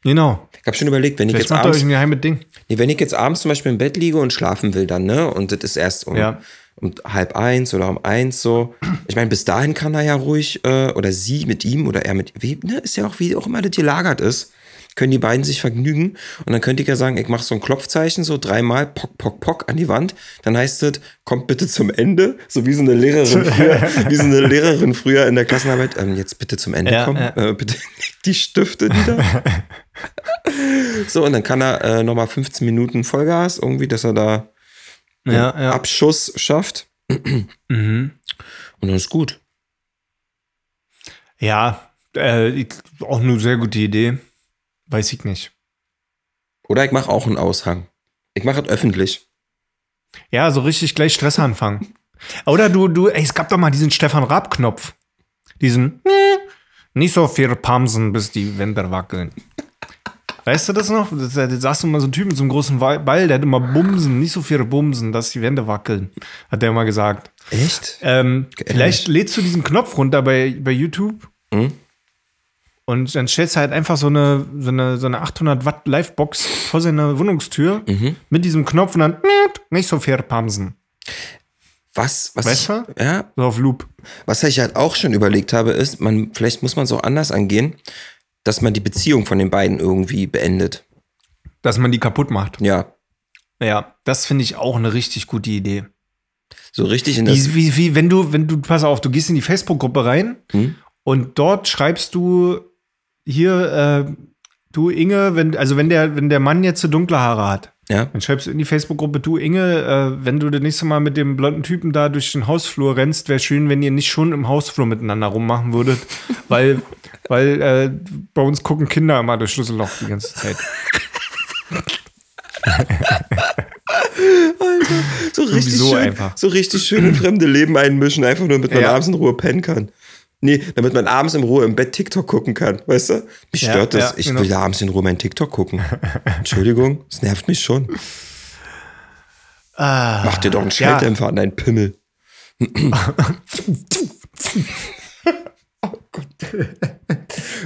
Genau. Ich habe schon überlegt, wenn ich Vielleicht jetzt ihr euch abends, ein geheimes Ding. nee, wenn ich jetzt abends zum Beispiel im Bett liege und schlafen will, dann ne, und das ist erst um, Ja. Um halb eins oder um eins so. Ich meine, bis dahin kann er ja ruhig äh, oder sie mit ihm oder er mit, wie, ne, ist ja auch wie auch immer das gelagert ist. Können die beiden sich vergnügen und dann könnte ich ja sagen, ich mache so ein Klopfzeichen, so dreimal pock, pock, pock an die Wand. Dann heißt es, kommt bitte zum Ende, so wie so eine Lehrerin früher, wie so eine Lehrerin früher in der Klassenarbeit. Ähm, jetzt bitte zum Ende Ja, kommen, ja. Äh, bitte die Stifte nieder. So, und dann kann er äh, nochmal 15 Minuten Vollgas, irgendwie, dass er da Ja, ja. Abschuss schafft. Mhm. Und dann ist gut. Ja, äh, auch eine sehr gute Idee. Weiß ich nicht. Oder ich mache auch einen Aushang. Ich mache es öffentlich. Ja, so richtig gleich Stress anfangen. Oder du, du, ey, es gab doch mal diesen Stefan Raab-Knopf. Diesen, "Nee, nicht so viel Pamsen, bis die Wände wackeln. Weißt du das noch? Da saß immer so ein Typ mit so einem großen Ball, der hat immer Bumsen, nicht so viel Bumsen, dass die Wände wackeln, hat der immer gesagt. Echt? Ähm, vielleicht lädst du diesen Knopf runter bei, bei YouTube Mhm. und dann stellst du halt einfach so eine, so eine, so eine 800 Watt Livebox vor seiner Wohnungstür Mhm. mit diesem Knopf und dann nicht so viel Pamsen. Was, was, Weißt ich, du? ja, So auf Loop. was ich halt auch schon überlegt habe, ist, man, vielleicht muss man es auch anders angehen, dass man die Beziehung von den beiden irgendwie beendet. Dass man die kaputt macht. Ja. Ja, das finde ich auch eine richtig gute Idee. So richtig in das. Wie, wie, wie, wenn du, wenn du, pass auf, du gehst in die Facebook-Gruppe rein Hm? und dort schreibst du hier, äh, du Inge, wenn, also wenn der, wenn der Mann jetzt so dunkle Haare hat, Ja. dann schreibst du in die Facebook-Gruppe, du Inge, äh, wenn du das nächste Mal mit dem blonden Typen da durch den Hausflur rennst, wäre schön, wenn ihr nicht schon im Hausflur miteinander rummachen würdet, weil, weil äh, bei uns gucken Kinder immer durch Schlüsselloch die ganze Zeit. So richtig, so schön, einfach. so richtig schön in fremde Leben einmischen, einfach nur, damit man Ja. abends in Ruhe pennen kann. Nee, damit man abends in Ruhe im Bett TikTok gucken kann, weißt du? Mich Ja, stört das. ja, ich genau. will abends in Ruhe mein TikTok gucken. Entschuldigung, es nervt mich schon. Mach dir doch einen ja. Schalldämpfer an deinen Pimmel.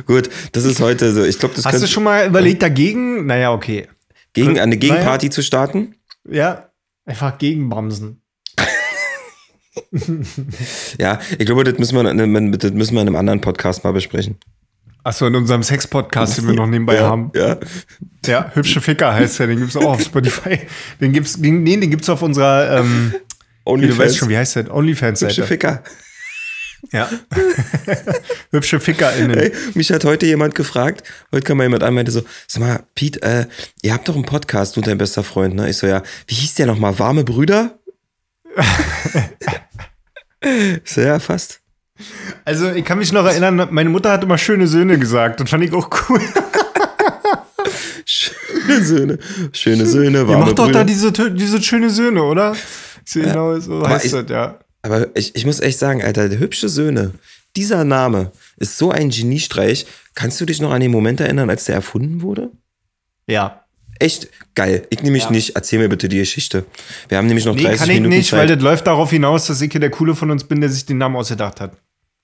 Gut, das ist heute so. Ich glaube, das Hast du schon mal überlegt, dagegen? Naja, okay. gegen eine Naja. Gegenparty zu starten. Ja, einfach gegenbremsen. Ja, ich glaube, das müssen wir, in einem- das müssen wir in einem anderen Podcast mal besprechen. Achso, in unserem Sex-Podcast, den wir noch nebenbei ja, haben. Ja, Ja, hübsche Ficker heißt der, den gibt's auch auf Spotify. Den gibt's, den, nee, den gibt's auf unserer, ähm, wie du weißt schon, wie heißt der? Hübsche OnlyFans-Seite. Ficker. Ja. hübsche FickerInnen. Ey, mich hat heute jemand gefragt, heute kam mal jemand an, meinte so, sag mal, Pete, äh, ihr habt doch einen Podcast, du und dein bester Freund, ne? Ich so, ja, wie hieß der nochmal? Warme Brüder? so, ja, fast. Also, ich kann mich noch erinnern, meine Mutter hat immer schöne Söhne gesagt. Das fand ich auch cool. Schöne Söhne. Schöne Söhne, Ihr warme macht doch Brüder. da diese, diese schöne Söhne, oder? Genau so aber heißt ich- das, ja. Aber ich, ich muss echt sagen, Alter, der hübsche Söhne, dieser Name ist so ein Geniestreich. Kannst du dich noch an den Moment erinnern, als der erfunden wurde? Ja. Echt geil. Ich nehme mich Ja. nicht. Erzähl mir bitte die Geschichte. Wir haben nämlich noch Nee, 30 kann ich Minuten nicht, Zeit. weil das läuft darauf hinaus, dass ich hier der Coole von uns bin, der sich den Namen ausgedacht hat.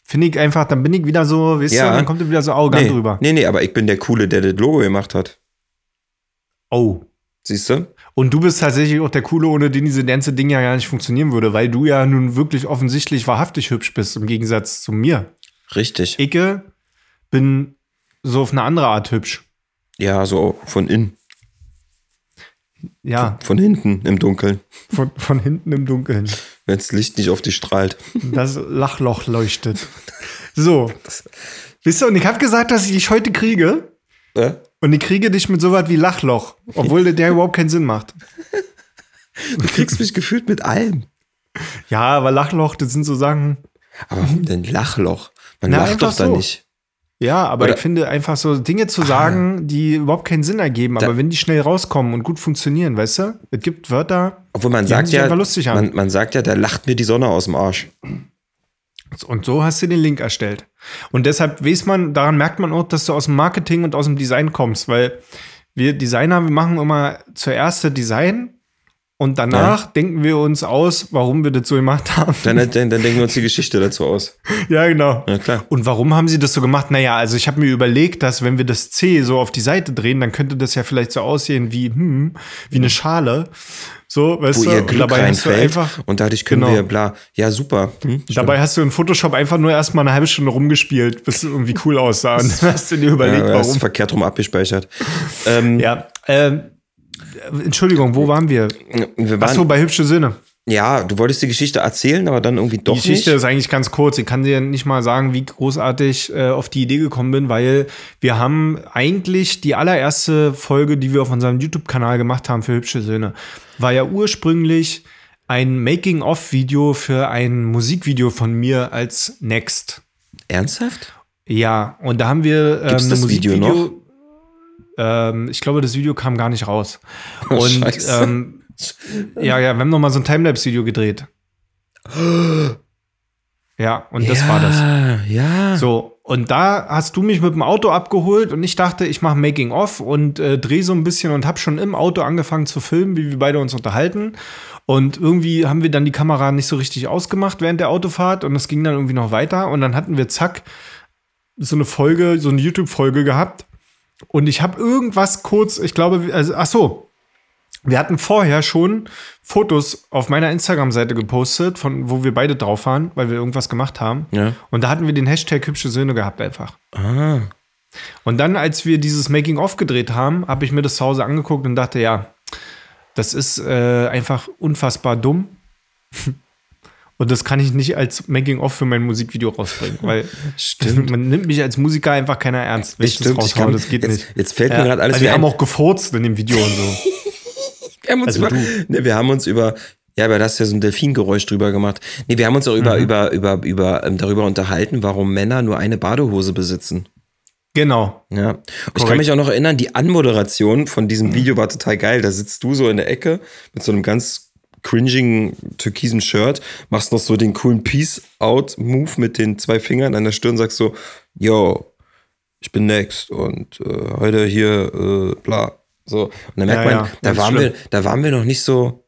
Finde ich einfach, dann bin ich wieder so, weißt Ja. du, dann kommt er wieder so arrogant nee, drüber. nee, nee, aber ich bin der Coole, der das Logo gemacht hat. Oh. Siehst du? Und du bist tatsächlich auch der Coole, ohne den diese ganze Ding ja gar nicht funktionieren würde, weil du ja nun wirklich offensichtlich wahrhaftig hübsch bist, im Gegensatz zu mir. Richtig. Ich bin so auf eine andere Art hübsch. Ja, so von innen, Ja, von hinten im Dunkeln, von, von hinten im Dunkeln. wenn das Licht nicht auf dich strahlt. Das Lachloch leuchtet. So. Wisst ihr, und ich habe gesagt, dass ich dich heute kriege. Äh? Und ich kriege dich mit sowas wie Lachloch. Obwohl der, überhaupt keinen Sinn macht. Du kriegst mich gefühlt mit allem. Ja, aber Lachloch, das sind so Sachen. Aber warum denn Lachloch? Man Na, lacht doch da so. nicht. Ja, aber Oder- ich finde einfach so Dinge zu sagen, die überhaupt keinen Sinn ergeben. Da- Aber wenn die schnell rauskommen und gut funktionieren, weißt du? Es gibt Wörter Obwohl man Die sagt ja, einfach lustig an. man, man sagt ja, der lacht mir die Sonne aus dem Arsch. und so hast du den Link erstellt. Und deshalb weiß man, daran merkt man auch, dass du aus dem Marketing und aus dem Design kommst, weil wir Designer, wir machen immer zuerst das Design und danach denken wir uns aus, warum wir das so gemacht haben. Dann, dann, dann denken wir uns die Geschichte dazu aus. ja, genau. Ja, klar. Und warum haben sie das so gemacht? Naja, also ich habe mir überlegt, dass wenn wir das C so auf die Seite drehen, dann könnte das ja vielleicht so aussehen wie, hm, wie eine Schale. So, weißt Wo du? ihr Glück dabei hast du reinfällt einfach, und dadurch können Genau. wir bla. Ja, super. Hm, dabei hast du in Photoshop einfach nur erstmal eine halbe Stunde rumgespielt, bis es irgendwie cool aussah. Und dann hast du dir ja, überlegt, ja, warum. verkehrt rum abgespeichert. Ähm, Ja, ähm, Entschuldigung, wo waren wir? wir waren, Achso, bei hübsche Söhne. ja, du wolltest die Geschichte erzählen, aber dann irgendwie doch Die Geschichte nicht. ist eigentlich ganz kurz. Ich kann dir nicht mal sagen, wie großartig äh, auf die Idee gekommen bin, weil wir haben eigentlich die allererste Folge, die wir auf unserem YouTube-Kanal gemacht haben für hübsche Söhne, war ja ursprünglich ein Making-of-Video für ein Musikvideo von mir als Next. Ernsthaft? Ja, und da haben wir ähm, Gibt's das Video Musikvideo. Ähm, ich glaube, das Video kam gar nicht raus. Oh, und ähm, ja, ja, wir haben noch mal so ein Timelapse-Video gedreht. Ja, und das ja, war das. Ja. So, und da hast du mich mit dem Auto abgeholt und ich dachte, ich mache Making of und äh, drehe so ein bisschen und habe schon im Auto angefangen zu filmen, wie wir beide uns unterhalten. Und irgendwie haben wir dann die Kamera nicht so richtig ausgemacht während der Autofahrt und es ging dann irgendwie noch weiter und dann hatten wir zack so eine Folge, so eine YouTube-Folge gehabt. Und ich habe irgendwas kurz, ich glaube, also, ach so, wir hatten vorher schon Fotos auf meiner Instagram-Seite gepostet, von wo wir beide drauf waren, weil wir irgendwas gemacht haben. Ja. Und da hatten wir den Hashtag hübsche Söhne gehabt einfach. Ah. Und dann, als wir dieses Making-of gedreht haben, habe ich mir das zu Hause angeguckt und dachte, ja, das ist äh, einfach unfassbar dumm. Und das kann ich nicht als Making-of für mein Musikvideo rausbringen, weil man nimmt mich als Musiker einfach keiner ernst, wenn ich das Stimmt, ich kann- Das geht jetzt- nicht. jetzt fällt mir gerade alles wieder Wir haben auch gefurzt in dem Video und so. Wir haben uns Also über, ne, wir haben uns über, ja, aber da hast du ja so ein Delfingeräusch drüber gemacht. Nee, wir haben uns auch Mhm. über, über, über, über, ähm, darüber unterhalten, warum Männer nur eine Badehose besitzen. Genau. Ja. Und ich kann Korrekt. Mhm. mich auch noch erinnern, die Anmoderation von diesem Video war total geil. Da sitzt du so in der Ecke mit so einem ganz cringigen türkisen Shirt, machst noch so den coolen Peace-Out-Move mit den zwei Fingern an der Stirn, sagst so, yo, ich bin next und äh, heute hier, äh, bla. So. Und dann merkt Ja, man, ja, da waren schlimm. wir, da waren wir noch nicht so,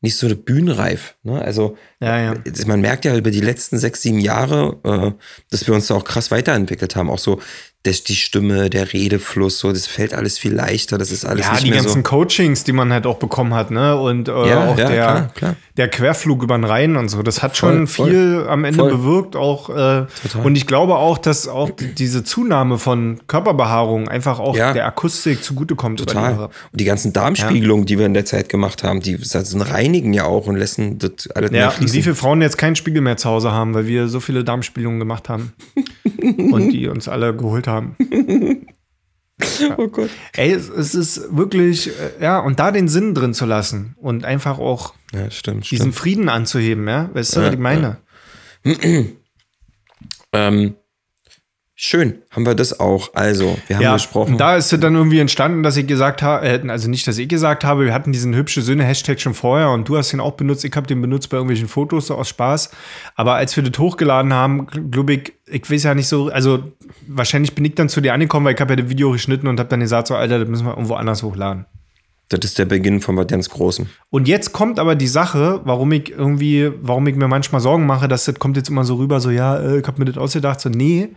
nicht so bühnenreif. Ne? Also Ja, ja. man merkt ja über die letzten sechs, sieben Jahre, äh, dass wir uns da auch krass weiterentwickelt haben. Auch so das, die Stimme, der Redefluss, so, das fällt alles viel leichter. Das ist alles Ja, nicht die mehr ganzen so. Coachings, die man halt auch bekommen hat, ne? Und äh, Ja, auch ja, der, klar, klar. der Querflug über den Rhein und so. Das hat schon Voll, viel am Ende voll. bewirkt. Auch äh, und ich glaube auch, dass auch die- diese Zunahme von Körperbehaarung einfach auch Ja. der Akustik zugutekommt. die Total. Jahre. Und die ganzen Darmspiegelungen, die wir in der Zeit gemacht haben, die das reinigen ja auch und lassen das alles Ja, und wie viele Frauen jetzt keinen Spiegel mehr zu Hause haben, weil wir so viele Darmspiegelungen gemacht haben und die uns alle geholt haben. Oh Gott. Ey, es, es ist wirklich, äh, ja, und da den Sinn drin zu lassen und einfach auch Ja, stimmt, diesen stimmt. Frieden anzuheben, ja, weißt du, Ja, was ich meine? Ähm, schön, haben wir das auch. Also, wir haben Ja, gesprochen. da ist es dann irgendwie entstanden, dass ich gesagt habe, äh, also nicht, dass ich gesagt habe, wir hatten diesen hübsche Söhne-Hashtag schon vorher und du hast den auch benutzt, ich habe den benutzt bei irgendwelchen Fotos so aus Spaß. Aber als wir das hochgeladen haben, glaube ich, ich weiß ja nicht so, also wahrscheinlich bin ich dann zu dir angekommen, weil ich habe ja das Video geschnitten und habe dann gesagt, so Alter, das müssen wir irgendwo anders hochladen. das ist der Beginn von was ganz Großem. Und jetzt kommt aber die Sache, warum ich irgendwie, warum ich mir manchmal Sorgen mache, dass das kommt jetzt immer so rüber, so ja, äh, ich habe mir das ausgedacht, so nee.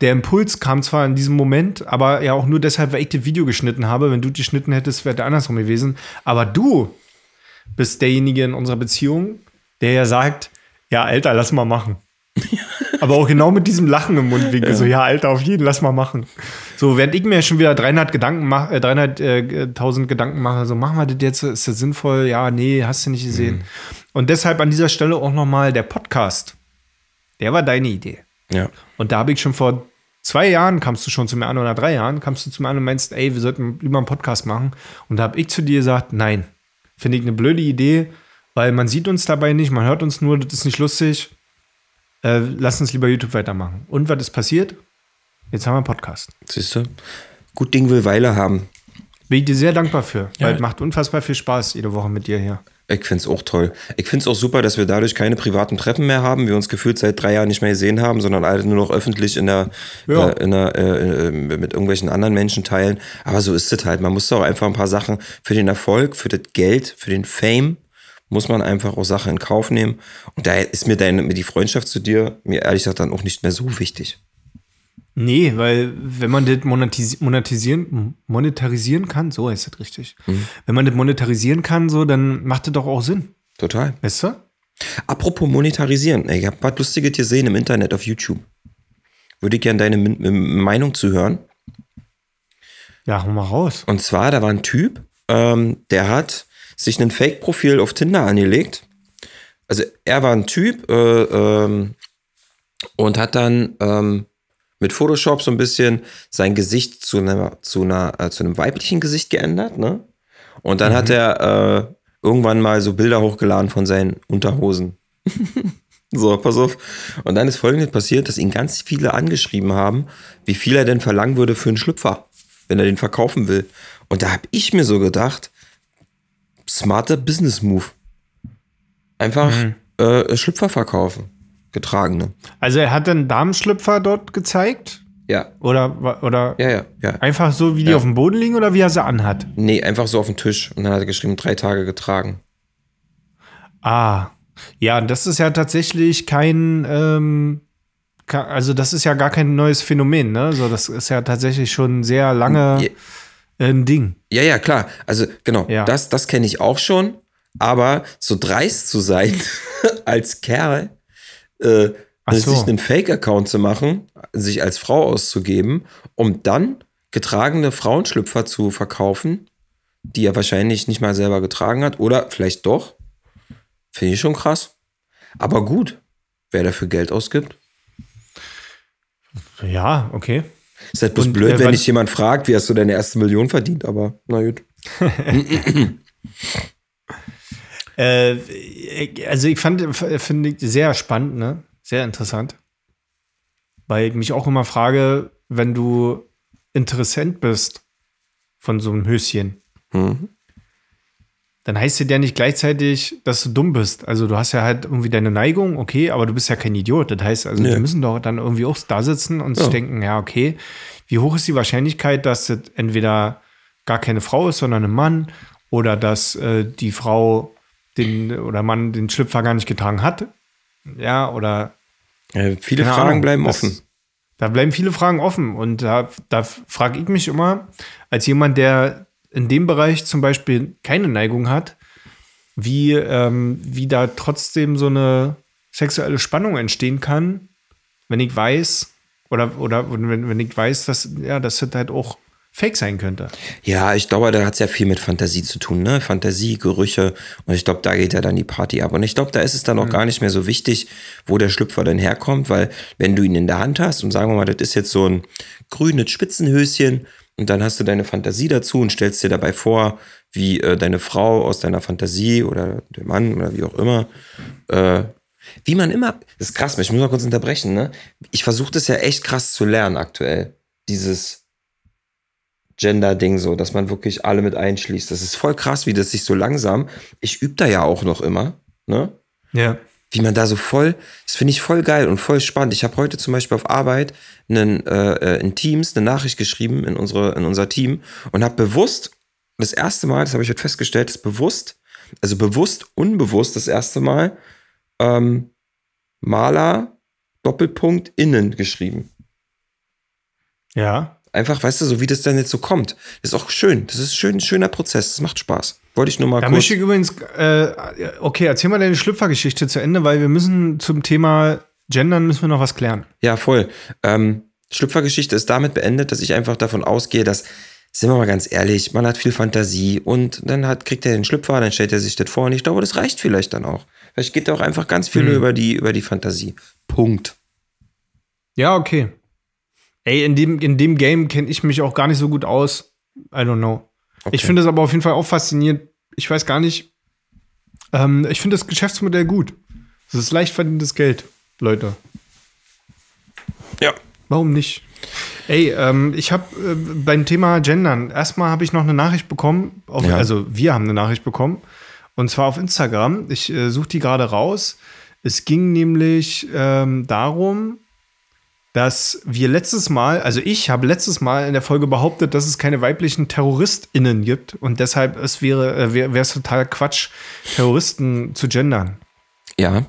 Der Impuls kam zwar in diesem Moment, aber ja auch nur deshalb, weil ich das Video geschnitten habe. Wenn du geschnitten hättest, wäre der andersrum gewesen. Aber du bist derjenige in unserer Beziehung, der ja sagt, ja, Alter, lass mal machen. aber auch genau mit diesem Lachen im Mundwinkel, so, ja, Alter, auf jeden, lass mal machen. So, während ich mir schon wieder 300 Gedanken mache, äh, 300.000 Gedanken mache, so, machen wir das jetzt, ist das sinnvoll? Ja, nee, hast du nicht gesehen. Und deshalb an dieser Stelle auch nochmal der Podcast. Der war deine Idee. Ja. Und da habe ich schon vor zwei Jahren, kamst du schon zu mir an oder drei Jahren, kamst du zu mir an und meinst, ey, wir sollten lieber einen Podcast machen. Und da habe ich zu dir gesagt, nein, finde ich eine blöde Idee, weil man sieht uns dabei nicht, man hört uns nur, das ist nicht lustig. Äh, lass uns lieber YouTube weitermachen. Und was ist passiert? Jetzt haben wir einen Podcast. Siehst du? Gut Ding will Weile haben. Bin ich dir sehr dankbar für, Ja. weil es macht unfassbar viel Spaß jede Woche mit dir hier. Ich find's auch toll. Ich find's auch super, dass wir dadurch keine privaten Treffen mehr haben, wir uns gefühlt seit drei Jahren nicht mehr gesehen haben, sondern alle nur noch öffentlich in der, Ja. äh, in der äh, äh, mit irgendwelchen anderen Menschen teilen. Aber so ist es halt. Man muss doch einfach ein paar Sachen für den Erfolg, für das Geld, für den Fame, muss man einfach auch Sachen in Kauf nehmen. Und da ist mir deine, die Freundschaft zu dir, mir ehrlich gesagt, dann auch nicht mehr so wichtig. Nee, weil wenn man das monetis monetisieren, monetarisieren kann, so heißt das richtig. Wenn man das monetarisieren kann, so, dann macht das doch auch Sinn. Total. Weißt du? Apropos monetarisieren. Ich habe was Lustiges gesehen im Internet auf YouTube. Würde ich gerne deine M- Meinung zu hören. Ja, hau mal raus. Und zwar, da war ein Typ, ähm, der hat sich ein Fake-Profil auf Tinder angelegt. Also er war ein Typ äh, ähm, und hat dann ähm, mit Photoshop so ein bisschen sein Gesicht zu, einer, zu, einer, äh, zu einem weiblichen Gesicht geändert. Ne? Und dann hat er äh, irgendwann mal so Bilder hochgeladen von seinen Unterhosen. So, pass auf. Und dann ist folgendes passiert, dass ihn ganz viele angeschrieben haben, wie viel er denn verlangen würde für einen Schlüpfer, wenn er den verkaufen will. Und da habe ich mir so gedacht, smarter Business Move. Einfach äh, Schlüpfer verkaufen. Getragene. Also er hat dann Damenschlüpfer dort gezeigt? Ja. Oder, oder Ja, ja, ja. einfach so, wie die Ja. auf dem Boden liegen oder wie er sie anhat? Nee, einfach so auf den Tisch. Und dann hat er geschrieben, drei Tage getragen. Ah. Ja, das ist ja tatsächlich kein, ähm, also das ist ja gar kein neues Phänomen, ne? So, das ist ja tatsächlich schon sehr lange Ja. ein Ding. Ja, ja, klar. Also genau, Ja. das, das kenne ich auch schon. Aber so dreist zu sein als Kerl, äh, so. sich einen Fake-Account zu machen, sich als Frau auszugeben, um dann getragene Frauenschlüpfer zu verkaufen, die er wahrscheinlich nicht mal selber getragen hat oder vielleicht doch, finde ich schon krass. Aber gut, wer dafür Geld ausgibt. Ja, okay. Ist halt bloß Und, blöd, äh, wenn dich jemand fragt, wie hast du deine erste Million verdient, aber na gut. Äh, also ich fand, finde ich sehr spannend, ne? Sehr interessant. Weil ich mich auch immer frage, wenn du Interessent bist von so einem Höschen, Mhm. dann heißt es ja nicht gleichzeitig, dass du dumm bist. Also du hast ja halt irgendwie deine Neigung, okay, aber du bist ja kein Idiot. Das heißt, also Nee. die müssen doch dann irgendwie auch da sitzen und sich Ja. denken, ja, okay, wie hoch ist die Wahrscheinlichkeit, dass das entweder gar keine Frau ist, sondern ein Mann oder dass äh, die Frau den oder Mann den Schlüpfer gar nicht getragen hat? Ja, oder Äh, viele Fragen Ahnung, bleiben das- offen. Da bleiben viele Fragen offen. Und da, da frage ich mich immer, als jemand, der in dem Bereich zum Beispiel keine Neigung hat, wie, ähm, wie da trotzdem so eine sexuelle Spannung entstehen kann, wenn ich weiß, oder, oder wenn, wenn ich weiß, dass, ja, das halt auch fake sein könnte. Ja, ich glaube, da hat es ja viel mit Fantasie zu tun, ne? Fantasie, Gerüche. Und ich glaube, da geht ja dann die Party ab. Und ich glaube, da ist es dann auch gar nicht mehr so wichtig, wo der Schlüpfer denn herkommt, weil wenn du ihn in der Hand hast und sagen wir mal, das ist jetzt so ein grünes Spitzenhöschen und dann hast du deine Fantasie dazu und stellst dir dabei vor, wie äh, deine Frau aus deiner Fantasie oder der Mann oder wie auch immer, äh, wie man immer, das ist krass, ich muss mal kurz unterbrechen, ne? Ich versuche das ja echt krass zu lernen aktuell. Dieses Gender-Ding so, dass man wirklich alle mit einschließt. Das ist voll krass, wie das sich so langsam, ich übe da ja auch noch immer, ne? Ja. Wie man da so voll, das finde ich voll geil und voll spannend. Ich habe heute zum Beispiel auf Arbeit einen, äh, äh, in Teams eine Nachricht geschrieben in, unsere, in unser Team und habe bewusst, das erste Mal, das habe ich heute festgestellt, ist bewusst, also bewusst, unbewusst das erste Mal, ähm, Maler, Doppelpunkt, innen geschrieben. Ja. Einfach, weißt du, so wie das dann jetzt so kommt. Das ist auch schön. Das ist schön, ein schöner Prozess. Das macht Spaß. Wollte ich nur mal Da kurz. möchte ich übrigens, äh, okay, erzähl mal deine Schlüpfergeschichte zu Ende, weil wir müssen zum Thema Gendern müssen wir noch was klären. Ja, voll. Ähm, Schlüpfergeschichte ist damit beendet, dass ich einfach davon ausgehe, dass, sind wir mal ganz ehrlich, man hat viel Fantasie und dann hat, kriegt er den Schlüpfer, dann stellt er sich das vor und ich glaube, das reicht vielleicht dann auch. Vielleicht geht da auch einfach ganz viel Hm. nur über die, über die Fantasie. Punkt. Ja, okay. Ey, in dem, in dem Game kenne ich mich auch gar nicht so gut aus. I don't know. Okay. Ich finde es aber auf jeden Fall auch faszinierend. Ich weiß gar nicht. Ähm, ich finde das Geschäftsmodell gut. Das ist leicht verdientes Geld, Leute. Ja. Warum nicht? Ey, ähm, ich habe äh, beim Thema Gendern, erstmal habe ich noch eine Nachricht bekommen, auf, Ja. also wir haben eine Nachricht bekommen, und zwar auf Instagram. Ich äh, suche die gerade raus. Es ging nämlich ähm, darum, dass wir letztes Mal, also ich habe letztes Mal in der Folge behauptet, dass es keine weiblichen TerroristInnen gibt und deshalb es wäre äh, wäre es total Quatsch, Terroristen zu gendern. Ja.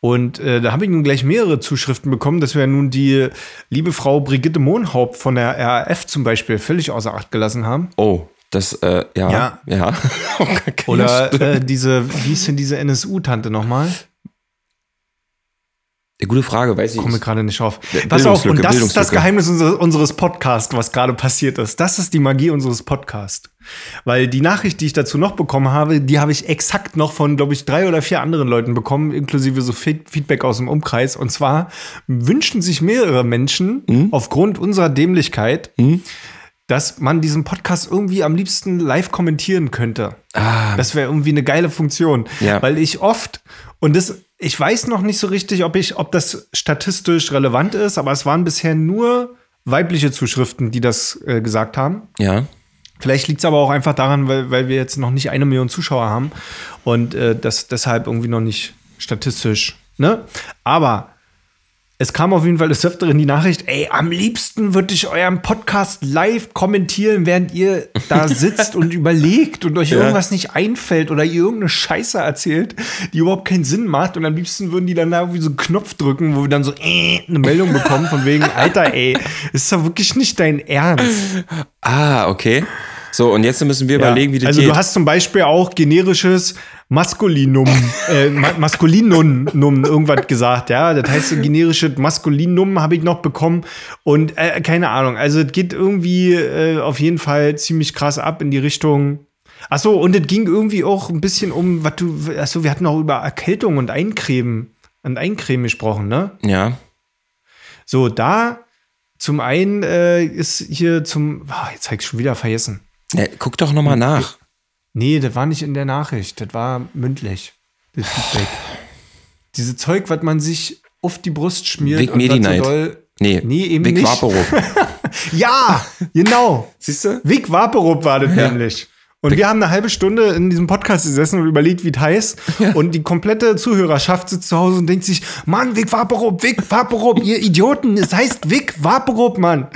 Und äh, da habe ich nun gleich mehrere Zuschriften bekommen, dass wir nun die liebe Frau Brigitte Mohnhaupt von der RAF zum Beispiel völlig außer Acht gelassen haben. Oh, das, äh, ja. Ja. Ja. Oder äh, diese, wie ist denn diese NSU-Tante nochmal? Eine gute Frage, weiß ich Komme gerade nicht auf. Pass auf, und das ist das. Geheimnis unser, unseres Podcasts, was gerade passiert ist. Das ist die Magie unseres Podcasts. Weil die Nachricht, die ich dazu noch bekommen habe, die habe ich exakt noch von, glaube ich, drei oder vier anderen Leuten bekommen, inklusive so Fe- Feedback aus dem Umkreis. Und zwar wünschen sich mehrere Menschen Hm? aufgrund unserer Dämlichkeit, dass man diesen Podcast irgendwie am liebsten live kommentieren könnte. Das wäre irgendwie eine geile Funktion. Ah. Ja. Weil ich oft, und das, ich weiß noch nicht so richtig, ob ich, ob das statistisch relevant ist, aber es waren bisher nur weibliche Zuschriften, die das äh, gesagt haben. Ja. Vielleicht liegt es aber auch einfach daran, weil, weil wir jetzt noch nicht eine Million Zuschauer haben und äh, das deshalb irgendwie noch nicht statistisch, ne? Aber es kam auf jeden Fall des Öfteren die Nachricht, ey, am liebsten würde ich euren Podcast live kommentieren, während ihr da sitzt und überlegt und euch Ja. irgendwas nicht einfällt oder ihr irgendeine Scheiße erzählt, die überhaupt keinen Sinn macht. Und am liebsten würden die dann da irgendwie so einen Knopf drücken, wo wir dann so äh, eine Meldung bekommen von wegen, Alter, ey, ist doch wirklich nicht dein Ernst. Ah, okay. So, und jetzt müssen wir Ja. überlegen, wie das also geht. du hast zum Beispiel auch generisches Maskulinum, äh, Ma Maskulinum Num irgendwas gesagt, ja. Das heißt, generisches Maskulinum habe ich noch bekommen und äh, keine Ahnung. Also es geht irgendwie äh, auf jeden Fall ziemlich krass ab in die Richtung. Achso, und es ging irgendwie auch ein bisschen um, was du, achso, wir hatten auch über Erkältung und Eincremen und Eincremen gesprochen, ne? Ja. So, da zum einen äh, ist hier zum, ah, jetzt habe ich schon wieder vergessen. Ja guck doch nochmal nach. Nee, das war nicht in der Nachricht, das war mündlich, das Feedback. Diese Zeug, was man sich auf die Brust schmiert. Vic Medi-Night. doll- Nee, Nee, eben Vic nicht. Vaporub. Ja, genau. Siehst du? Vic Vaporub war das Ja. nämlich. Und wir haben eine halbe Stunde in diesem Podcast gesessen und überlegt, wie es heißt. Und die komplette Zuhörerschaft sitzt zu Hause und denkt sich, Mann, Vic Vaporub, Vic Vaporub, ihr Idioten, es heißt Vic Vaporub, Mann.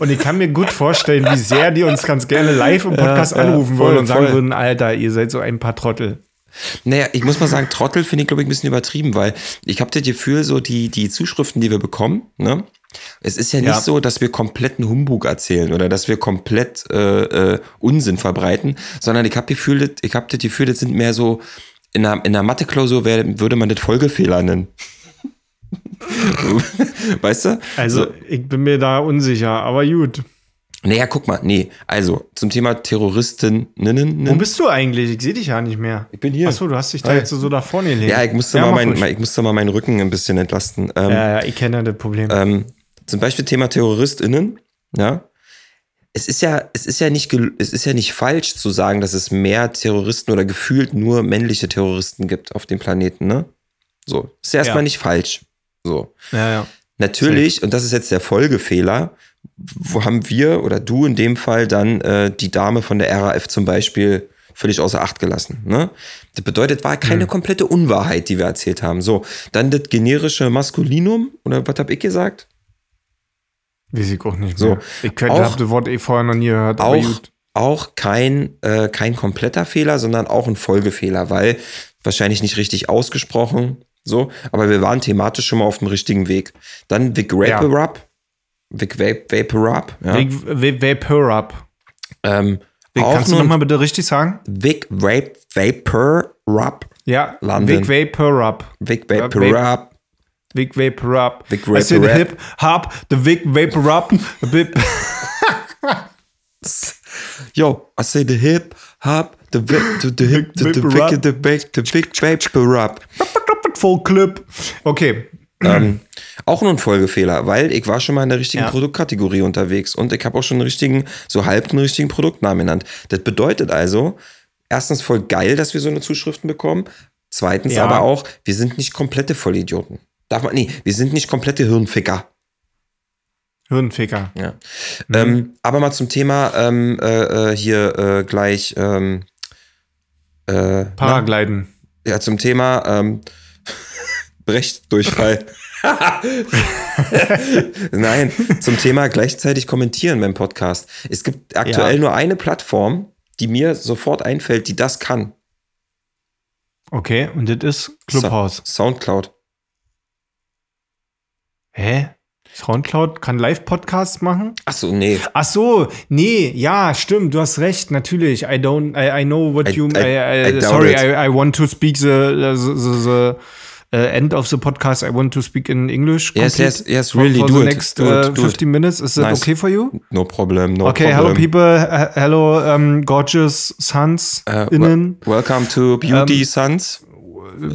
Und ich kann mir gut vorstellen, wie sehr die uns ganz gerne live im Podcast Ja, ja, anrufen voll, würden und sagen voll. würden, Alter, ihr seid so ein paar Trottel. Naja, ich muss mal sagen, Trottel finde ich, glaube ich, ein bisschen übertrieben, weil ich habe das Gefühl, so die, die Zuschriften, die wir bekommen, ne? Es ist ja nicht Ja. so, dass wir kompletten Humbug erzählen oder dass wir komplett äh, äh, Unsinn verbreiten, sondern ich habe Gefühl, das- ich habe das Gefühl, das sind mehr so in einer, in einer Mathe-Klausur würde man das Folgefehler nennen. weißt du? Also, ich bin mir da unsicher, aber gut. Naja, guck mal, nee, also zum Thema Terroristinnen. Wo bist du eigentlich? Ich sehe dich ja nicht mehr. Ich bin hier. Achso, du hast dich da Hi. jetzt so da vorne gelegt. Ja, ich musste, Ja, mal mein- ich musste mal meinen Rücken ein bisschen entlasten. Ähm, Ja, ja, ich kenne das Problem. ähm, zum Beispiel Thema TerroristInnen, ja. Es ist ja, es ist ja nicht, es ist ja nicht falsch zu sagen, dass es mehr Terroristen oder gefühlt nur männliche Terroristen gibt auf dem Planeten, ne? So. Ist ja erstmal Ja. nicht falsch. So. ja, ja. Natürlich, und das ist jetzt der Folgefehler, wo haben wir oder du in dem Fall dann äh, die Dame von der RAF zum Beispiel völlig außer Acht gelassen. Ne? Das bedeutet, war keine Hm. komplette Unwahrheit, die wir erzählt haben. So, dann das generische Maskulinum, oder was habe ich gesagt? Weiß ich auch nicht So, mehr. Ich könnte, auch- hab das Wort eh vorher noch nie gehört, Auch, auch kein, äh, kein kompletter Fehler, sondern auch ein Folgefehler, weil wahrscheinlich nicht richtig ausgesprochen, so, aber wir waren thematisch schon mal auf dem richtigen Weg. Dann Vic Ja. Vapor Up. Vic Vape- Vapor Up. Ja. Wake, wake, vapor up. Ähm, Wake, auch kannst du nochmal bitte richtig sagen? Vic Vape Vapor Rub. Ja, London. Wake Vapor up. Vic Vapor Wake Vapor up. Vic I said Vapor Rap. hip hop, the Wake Vapor up. the Yo, I say the hip hop, the vic, the, the hip, the, the Vapor vic, the vic, the Vic Vapor Rub. Full Clip. Okay. ähm, auch nur ein Folgefehler, weil ich war schon mal in der richtigen Ja. Produktkategorie unterwegs und ich habe auch schon einen richtigen, so halb einen richtigen Produktnamen genannt. Das bedeutet also, erstens voll geil, dass wir so eine Zuschriften bekommen. Zweitens Ja. aber auch, wir sind nicht komplette Vollidioten. Darf man, nee, wir sind nicht komplette Hirnficker. Hirnficker. Ja. Mhm. Ähm, aber mal zum Thema ähm, äh, äh, hier äh, gleich ähm, äh, Paragliden. na, ja zum Thema ähm, Brechtdurchfall. Nein, zum Thema gleichzeitig kommentieren beim Podcast. Es gibt aktuell Ja. nur eine Plattform, die mir sofort einfällt, die das kann. Okay, und das ist Clubhouse. So Soundcloud. Hä? Soundcloud kann Live-Podcasts machen? Ach so, nee. Ach so, nee, ja, stimmt, du hast recht, natürlich. I don't, I, I know what I- you, I- I, I, sorry, it. I, I want to speak the, the, the, the uh, end of the podcast. I want to speak in English. Yes, complete yes, yes, for- really, for do the it, next do it, uh, do it. 50 minutes. Is that Nice. okay for you? No problem, no Okay, problem. hello people, hello um, gorgeous sons, Uh, innen, wel- welcome to Beauty Ähm, Sons.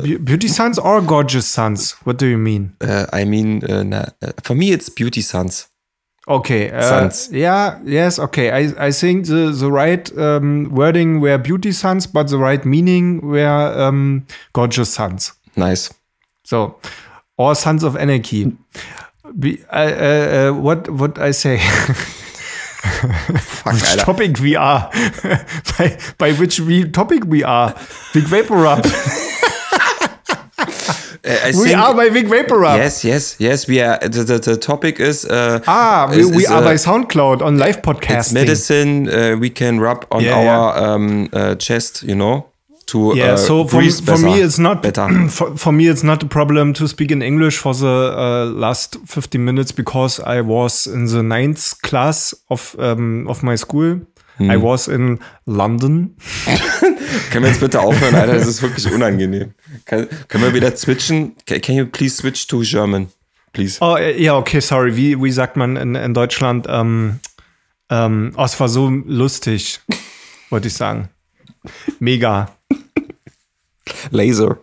Be- beauty sons or gorgeous sons? What do you mean? Uh, I mean, uh, na, uh, for me it's Beauty Sons. Okay. Uh, Sons. Yeah. Yes. Okay. I I think the the right um, wording were beauty sons, but the right meaning were um, gorgeous sons. Nice. So, or sons of anarchy. Be, uh, uh, what what I say? Fuck, Which topic we are? by, by which we topic we are? Big Vapor Up. I we are by Big Vapor Up. Yes, yes, yes. We are. The, the, the topic is. Uh, Ah, we, is- we is, are uh, by SoundCloud on live It's podcasting. medicine uh, we can rub on Yeah, our Um, uh, chest, you know, to Yeah, uh, so for, breathe for me it's not better. For, for me it's not a problem to speak in English for the uh, last 50 minutes because I was in the ninth class of um, of my school. I Hm. was in London. Können wir jetzt bitte aufhören, Alter? Das ist wirklich unangenehm. Kann, können wir wieder switchen? Can, can you please switch to German, please? Oh äh, ja, okay, sorry. Wie, wie sagt man in, in Deutschland? Ähm, ähm, oh, es war so lustig, wollte ich sagen. Mega. Laser.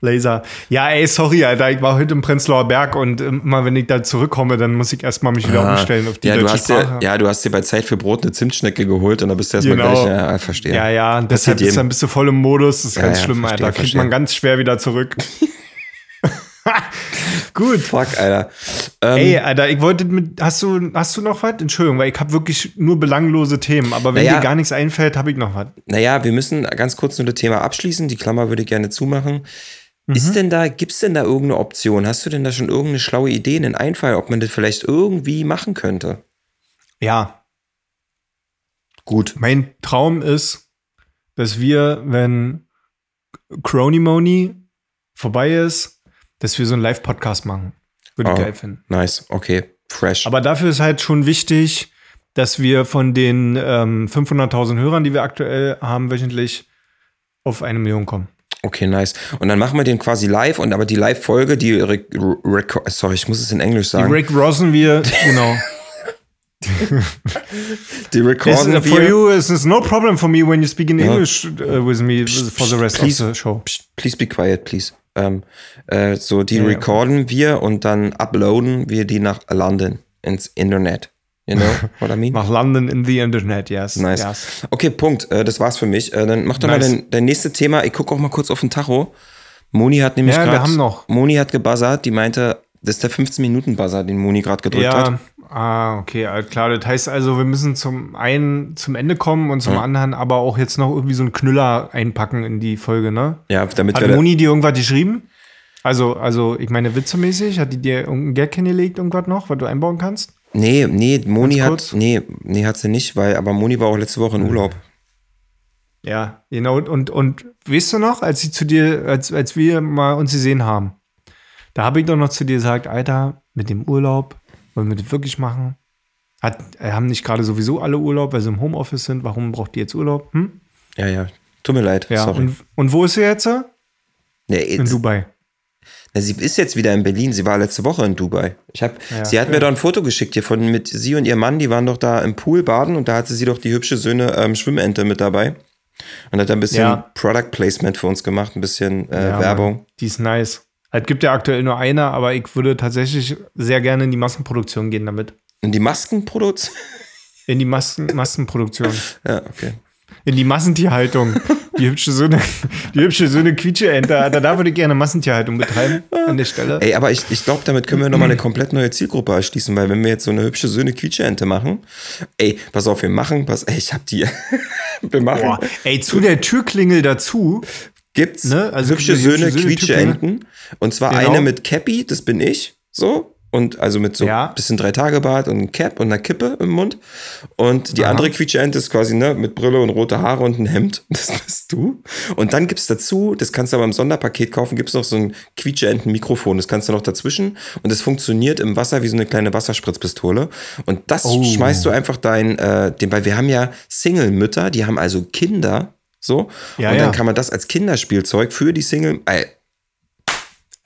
Laser. Ja, ey, sorry, Alter. Ich war heute im Prenzlauer Berg und ähm, immer wenn ich da zurückkomme, dann muss ich erstmal mich wieder Ah, umstellen auf die ja, du deutsche hast dir, Sprache. ja, du hast dir bei Zeit für Brot eine Zimtschnecke geholt und dann bist du erstmal Genau. gleich, ja, verstehe. Ja, ja, deshalb bist du voll im Modus. Das ist Ja, ganz ja, schlimm, verstehe, Alter. Kriegt verstehe. man ganz schwer wieder zurück. Gut. Fuck, Alter. Ähm, Ey, Alter, ich wollte mit. Hast du, hast du noch was? Entschuldigung, weil ich habe wirklich nur belanglose Themen. Aber wenn Naja. dir gar nichts einfällt, habe ich noch was. Naja, wir müssen ganz kurz nur das Thema abschließen. Die Klammer würde ich gerne zumachen. Mhm. Ist denn da, gibt's denn da irgendeine Option? Hast du denn da schon irgendeine schlaue Idee, einen Einfall, ob man das vielleicht irgendwie machen könnte? Ja, Gut. mein Traum ist, dass wir, wenn Cronymony vorbei ist, dass wir so einen Live-Podcast machen. Würde ich Oh. geil finden. Nice. Okay. Fresh. Aber dafür ist halt schon wichtig, dass wir von den ähm, 500.000 Hörern, die wir aktuell haben, wöchentlich auf eine Million kommen. Okay, nice. Und dann machen wir den quasi live und aber die Live-Folge, die Re Re sorry, ich muss es in Englisch Die sagen. Rick Rossen wir, genau. die Is, recorden for wir. you, it's it's no problem for me when you speak in English uh, with me for the rest please. of the show. Psst, Please be quiet, please. Ähm, äh, so, die Ja, ja. recorden wir und dann uploaden wir die nach London ins Internet. You know what I mean? Nach London in the Internet, yes. Nice. yes. Okay, Punkt. Äh, das war's für mich. Äh, dann mach doch Nice. mal dein, dein nächstes Thema. Ich gucke auch mal kurz auf den Tacho. Moni hat nämlich Ja, wir gerade. haben noch. Moni hat gebuzzert. Die meinte, das ist der 15-Minuten-Buzzer, den Moni gerade gedrückt hat. Ah, okay, alles klar. Das heißt also, wir müssen zum einen zum Ende kommen und zum anderen aber auch jetzt noch irgendwie so einen Knüller einpacken in die Folge, ne? Ja, damit Hat Moni dir irgendwas geschrieben? Also, also, ich meine, witzemäßig, hat die dir irgendeinen Gag hingelegt, irgendwas noch, was du einbauen kannst? Nee, nee, Moni hat. Nee, nee, hat sie nicht, weil, aber Moni war auch letzte Woche in Urlaub. Ja, genau. Und, und weißt du noch, als sie zu dir, als, als wir mal uns gesehen haben, da habe ich doch noch zu dir gesagt, Alter, mit dem Urlaub, wollen wir das wirklich machen? Hat, äh, haben nicht gerade sowieso alle Urlaub, weil sie im Homeoffice sind? Warum braucht die jetzt Urlaub? Hm? Ja, ja. Tut mir leid. Ja, Sorry. und, und wo ist sie jetzt? In jetzt, Dubai. na, sie ist jetzt wieder in Berlin. Sie war letzte Woche in Dubai. Ich hab, Ja, sie hat mir ja. doch ein Foto geschickt hier von mit sie und ihr Mann. Die waren doch da im Pool baden und da hatte sie doch die hübsche Söhne ähm, Schwimmente mit dabei. Und hat ein bisschen Ja. Product Placement für uns gemacht, ein bisschen äh, Ja, Werbung. Die ist nice. Es gibt ja aktuell nur eine, aber ich würde tatsächlich sehr gerne in die Massenproduktion gehen damit. Und die Masken produzieren. In die Massen, Massenproduktion. ja, okay. In die Massentierhaltung. Die hübsche Söhne, die hübsche Söhne Quietscheente. Alter, da würde ich gerne Massentierhaltung betreiben an der Stelle. Ey, aber ich, ich glaube, damit können wir nochmal eine komplett neue Zielgruppe erschließen, weil wenn wir jetzt so eine hübsche Söhne Quietscheente machen, ey, pass auf, wir machen, pass, ey, ich hab die, wir machen, Boah, ey, zu der Türklingel dazu. Gibt's Ne, also hübsche Söhne Söhne Quietscheenten und zwar Genau. eine mit Cappy, das bin ich, so. Und also mit so Ja. ein bisschen Drei-Tage-Bart und einem Cap und einer Kippe im Mund. Und die Aha. andere Quietscheente ist quasi, ne, mit Brille und rote Haare und ein Hemd. Das bist du. Und dann gibt's dazu, das kannst du aber im Sonderpaket kaufen, gibt's noch so ein Quietscheenten-Mikrofon. Das kannst du noch dazwischen. Und das funktioniert im Wasser wie so eine kleine Wasserspritzpistole. Und das Oh. schmeißt du einfach dein, äh, den, weil wir haben ja Single-Mütter, die haben also Kinder, so. Ja, und dann ja. kann man das als Kinderspielzeug für die Single, äh,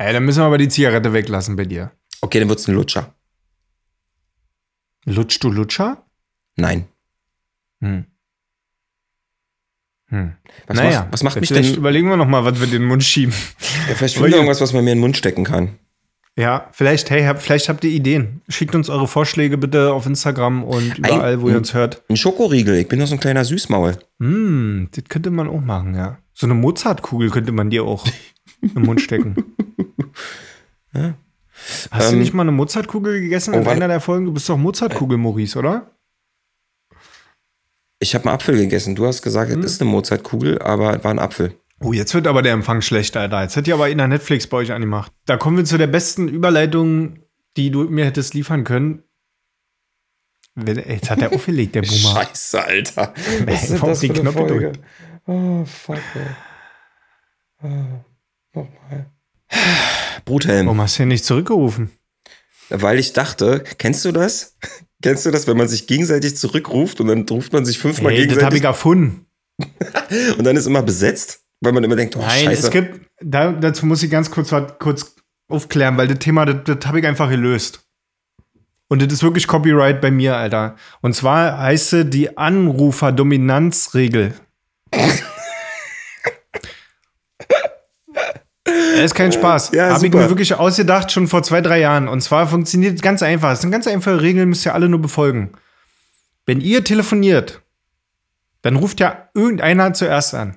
Ey, dann müssen wir aber die Zigarette weglassen bei dir. okay, dann wird's ein Lutscher. Lutsch du Lutscher? Nein. Hm. Hm. Was, naja, macht, was macht mich denn? überlegen wir noch mal, was wir in den Mund schieben. Ja, vielleicht Aber finde ja. irgendwas, was man mir in den Mund stecken kann. Ja, vielleicht, hey, hab, vielleicht habt ihr Ideen. Schickt uns eure Vorschläge bitte auf Instagram und überall, wo ihr uns hört. Ein Schokoriegel. Ich bin doch so ein kleiner Süßmaul. Hm, das könnte man auch machen, ja. So eine Mozartkugel könnte man dir auch im Mund stecken. Hast du Ähm, nicht mal eine Mozartkugel gegessen oh, in einer der Folgen? Du bist doch Mozartkugel, Maurice, oder? Ich habe einen Apfel gegessen. Du hast gesagt, Hm. es ist eine Mozartkugel, aber es war ein Apfel. Oh, jetzt wird aber der Empfang schlechter, Alter. Jetzt hat ihr aber in der Netflix bei euch angemacht. Da kommen wir zu der besten Überleitung, die du mir hättest liefern können. Jetzt hat er aufgelegt, der Boomer. Scheiße, Alter. Was ist das für eine Knopf gedrückt? Oh, fuck, ey. Oh, nochmal. Bruthelm. Warum hast du ihn nicht zurückgerufen? Weil ich dachte, kennst du das? Kennst du das, wenn man sich gegenseitig zurückruft und dann ruft man sich fünfmal Hey, das habe ich gegenseitig erfunden. und dann ist immer besetzt? Weil man immer denkt, oh, Nein, scheiße. es gibt, da, dazu muss ich ganz kurz, kurz aufklären, weil das Thema, das, das habe ich einfach gelöst. Und das ist wirklich Copyright bei mir, Alter. Und zwar heißt sie die Anruferdominanzregel. Er ist kein Spaß. Ja, Habe ich mir wirklich ausgedacht, schon vor zwei, drei Jahren. Und zwar funktioniert es ganz einfach. Es sind ganz einfache Regeln, müsst ihr alle nur befolgen. Wenn ihr telefoniert, dann ruft ja irgendeiner zuerst an.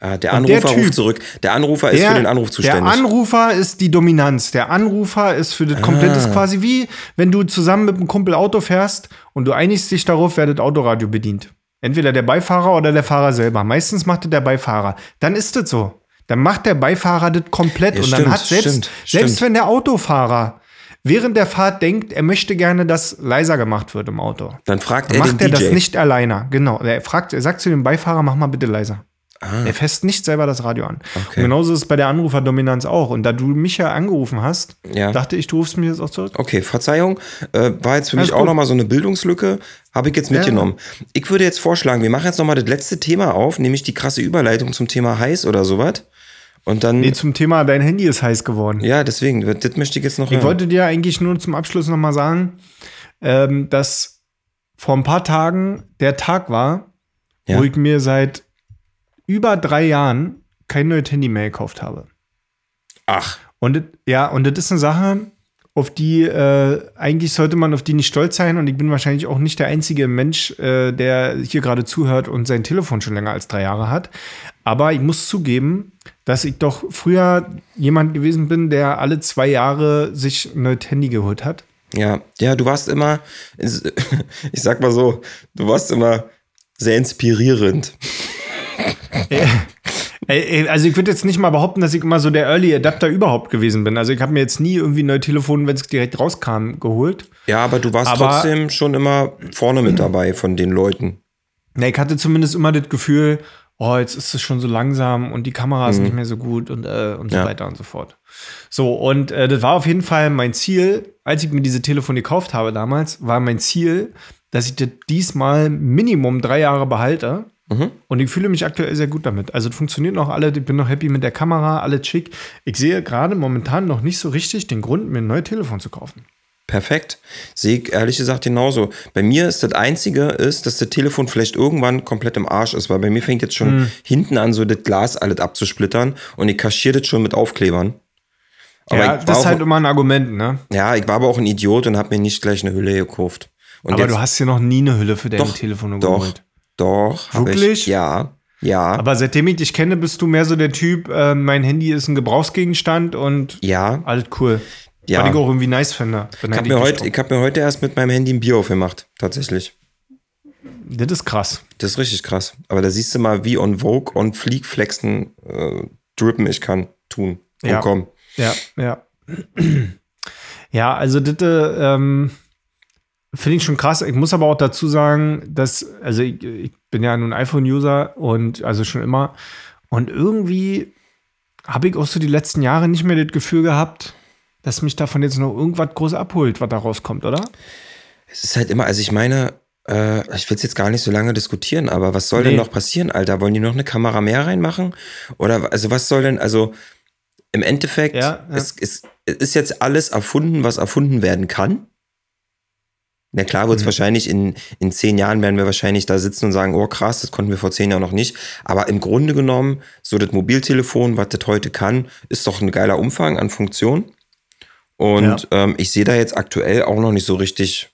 Ah, der Und der Anrufer Typ, ruft zurück. Der Anrufer ist für den Anruf zuständig. Der Anrufer ist die Dominanz. Der Anrufer ist für das komplette, Ah. ist quasi wie, wenn du zusammen mit einem Kumpel Auto fährst und du einigst dich darauf, wer das Autoradio bedient. Entweder der Beifahrer oder der Fahrer selber. Meistens macht es der Beifahrer. Dann ist es so. Dann macht der Beifahrer das komplett Ja, und stimmt, dann hat selbst, stimmt, selbst stimmt. wenn der Autofahrer während der Fahrt denkt, er möchte gerne, dass leiser gemacht wird im Auto. Dann fragt Dann er macht den er DJ. das nicht alleine. Genau. Er fragt, er sagt zu dem Beifahrer, mach mal bitte leiser. Er fässt nicht selber das Radio an. Ah. Okay. Und genauso ist es bei der Anruferdominanz auch. Und da du mich ja angerufen hast, Ja. dachte ich, du rufst mich jetzt auch zurück. Okay, Verzeihung. Äh, war jetzt für mich Alles auch gut. nochmal so eine Bildungslücke. Habe ich jetzt mitgenommen. Ich würde jetzt vorschlagen, wir machen jetzt nochmal das letzte Thema auf, nämlich die krasse Überleitung zum Thema heiß oder sowas. Und dann. Nee, zum Thema, dein Handy ist heiß geworden. ja, deswegen, das möchte ich jetzt noch Ich hören. wollte dir eigentlich nur zum Abschluss nochmal sagen, ähm, dass vor ein paar Tagen der Tag war, Ja. wo ich mir seit über drei Jahren kein neues Handy mehr gekauft habe. Ach, Und das- ja, und das ist eine Sache, auf die äh, eigentlich sollte man auf die nicht stolz sein. Und ich bin wahrscheinlich auch nicht der einzige Mensch, äh, der hier gerade zuhört und sein Telefon schon länger als drei Jahre hat. Aber ich muss zugeben, dass ich doch früher jemand gewesen bin, der alle zwei Jahre sich ein neues Handy geholt hat. ja. Ja, du warst immer, ich sag mal so, du warst immer sehr inspirierend. Also ich würde jetzt nicht mal behaupten, dass ich immer so der Early Adapter überhaupt gewesen bin. Also ich habe mir jetzt nie irgendwie ein neues Telefon, wenn es direkt rauskam, geholt. Ja, aber du warst Aber- trotzdem schon immer vorne mit dabei von den Leuten. Na, ich hatte zumindest immer das Gefühl, oh, jetzt ist es schon so langsam und die Kamera ist nicht mehr so gut und, äh, und so Ja. weiter und so fort. So, und äh, das war auf jeden Fall mein Ziel, als ich mir diese Telefon gekauft habe damals, war mein Ziel, dass ich das diesmal Minimum drei Jahre behalte. Und ich fühle mich aktuell sehr gut damit. Also, es funktioniert noch alle, ich bin noch happy mit der Kamera, alles schick. Ich sehe gerade momentan noch nicht so richtig den Grund, mir ein neues Telefon zu kaufen. Perfekt. Sehe ich ehrlich gesagt genauso. Bei mir ist das Einzige, ist, dass das Telefon vielleicht irgendwann komplett im Arsch ist, weil bei mir fängt jetzt schon Hm. hinten an, so das Glas alles abzusplittern und ich kaschiere das schon mit Aufklebern. Aber ja, das ist auch, halt immer ein Argument, ne? ja, ich war aber auch ein Idiot und habe mir nicht gleich eine Hülle gekauft. Und Aber jetzt, du hast hier noch nie eine Hülle für deine doch, Telefone doch, geholt. doch. Hab Wirklich? Ich, ja, ja, Aber seitdem ich dich kenne, bist du mehr so der Typ, äh, mein Handy ist ein Gebrauchsgegenstand und ja. alles cool. Ja. Was ich auch irgendwie nice finde. Ich habe mir, ich hab mir heute erst mit meinem Handy ein Bier aufgemacht, tatsächlich. das ist krass. Das ist richtig krass. Aber da siehst du mal, wie on Vogue, on Fleek flexen, äh, drippen ich kann, tun. Und Ja. komm. Ja, ja. ja, also das ähm, finde ich schon krass. Ich muss aber auch dazu sagen, dass, also ich, ich bin ja nun iPhone-User und also schon immer. Und irgendwie habe ich auch so die letzten Jahre nicht mehr das Gefühl gehabt, dass mich davon jetzt noch irgendwas groß abholt, was da rauskommt, oder? Es ist halt immer, also ich meine, äh, ich will es jetzt gar nicht so lange diskutieren, aber was soll Nee. denn noch passieren, Alter? Wollen die noch eine Kamera mehr reinmachen? Oder also was soll denn, also im Endeffekt, Ja, ja. Es, es, es ist jetzt alles erfunden, was erfunden werden kann. Na klar Mhm. wird es wahrscheinlich in, in zehn Jahren werden wir wahrscheinlich da sitzen und sagen, oh krass, das konnten wir vor zehn Jahren noch nicht. Aber im Grunde genommen, so das Mobiltelefon, was das heute kann, ist doch ein geiler Umfang an Funktionen. Und ähm, ich sehe da jetzt aktuell auch noch nicht so richtig,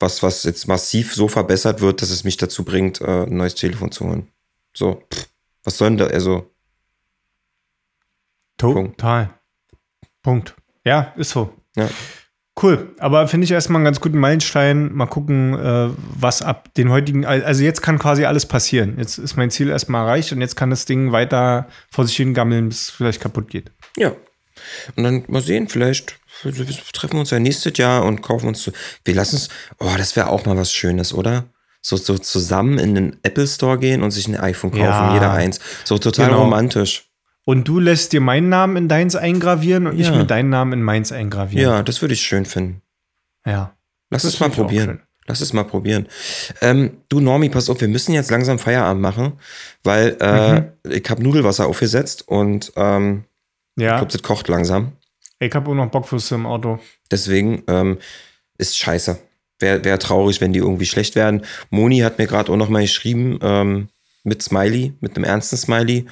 was, was jetzt massiv so verbessert wird, dass es mich dazu bringt, äh, ein neues Telefon zu holen. So, pff, was soll denn da, also, Punkt. Total. Punkt. Ja, ist so. ja. Cool, aber finde ich erstmal einen ganz guten Meilenstein. Mal gucken, äh, was ab den heutigen, also jetzt kann quasi alles passieren. Jetzt ist mein Ziel erstmal erreicht und jetzt kann das Ding weiter vor sich hin gammeln, bis es vielleicht kaputt geht. Ja. Und dann mal sehen, vielleicht treffen wir uns ja nächstes Jahr und kaufen uns. Wir lassen es. Oh, das wäre auch mal was Schönes, oder? So, so zusammen in den Apple Store gehen und sich ein iPhone kaufen, Ja. jeder eins. So total Genau. romantisch. Und du lässt dir meinen Namen in deins eingravieren und ich Ja. mir deinen Namen in meins eingravieren. Ja, das würde ich schön finden. Ja. Lass es mal ich probieren. Lass es mal probieren. Ähm, du, Normi, pass auf, wir müssen jetzt langsam Feierabend machen, weil äh, Mhm. ich habe Nudelwasser aufgesetzt und ähm, ich Ja. glaube, das kocht langsam. Ich habe auch noch Bockwürste im Auto. Deswegen ähm, ist scheiße. Wäre wär traurig, wenn die irgendwie schlecht werden. Moni hat mir gerade auch noch mal geschrieben, ähm, mit Smiley, mit einem ernsten Smiley.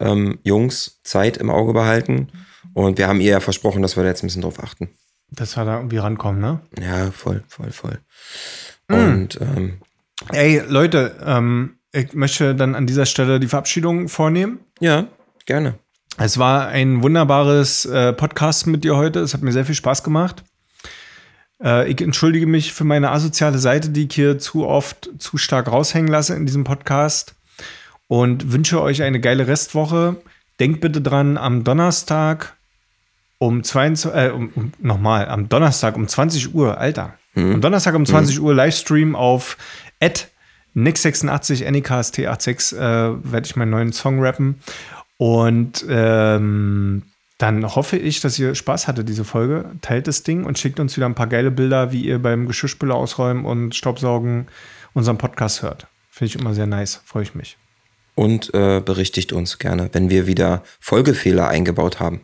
Ähm, Jungs, Zeit im Auge behalten. Und wir haben ihr ja versprochen, dass wir da jetzt ein bisschen drauf achten. Dass wir da irgendwie rankommen, ne? Ja, voll, voll, voll. Und ähm, Ey, Leute, ähm, ich möchte dann an dieser Stelle die Verabschiedung vornehmen. ja, gerne. Es war ein wunderbares äh, Podcast mit dir heute. Es hat mir sehr viel Spaß gemacht. Äh, ich entschuldige mich für meine asoziale Seite, die ich hier zu oft zu stark raushängen lasse in diesem Podcast. Und wünsche euch eine geile Restwoche. Denkt bitte dran, am Donnerstag um 22, äh, um, um, nochmal, am Donnerstag um 20 Uhr, Alter. Am Donnerstag um 20 Uhr Livestream auf Nix86, NEKST86 äh, werde ich meinen neuen Song rappen. Und ähm, dann hoffe ich, dass ihr Spaß hattet, diese Folge. Teilt das Ding und schickt uns wieder ein paar geile Bilder, wie ihr beim Geschirrspüler ausräumen und Staubsaugen unseren Podcast hört. Finde ich immer sehr nice. Freue ich mich. Und äh, berichtigt uns gerne, wenn wir wieder Folgefehler eingebaut haben.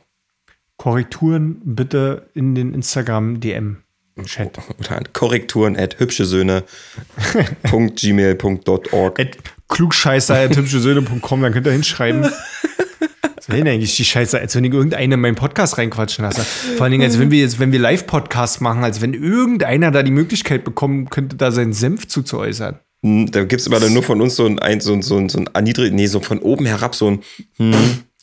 Korrekturen bitte in den Instagram-DM-Chat. Oder an Korrekturen at hübschesöhne.gmail.org. At klugscheißer.hübschesöhne.com, dann könnt ihr hinschreiben. Was will denn eigentlich die Scheiße, als wenn ich irgendeine in meinen Podcast reinquatschen lasse? Vor allen Dingen, als wenn wir jetzt, wenn wir Live-Podcasts machen, als wenn irgendeiner da die Möglichkeit bekommen könnte, da seinen Senf zuzuäußern. Hm, Da gibt es immer dann nur von uns so ein, ein so ein, so ein, so ein erniedrig, nee, so von oben herab so ein, hm,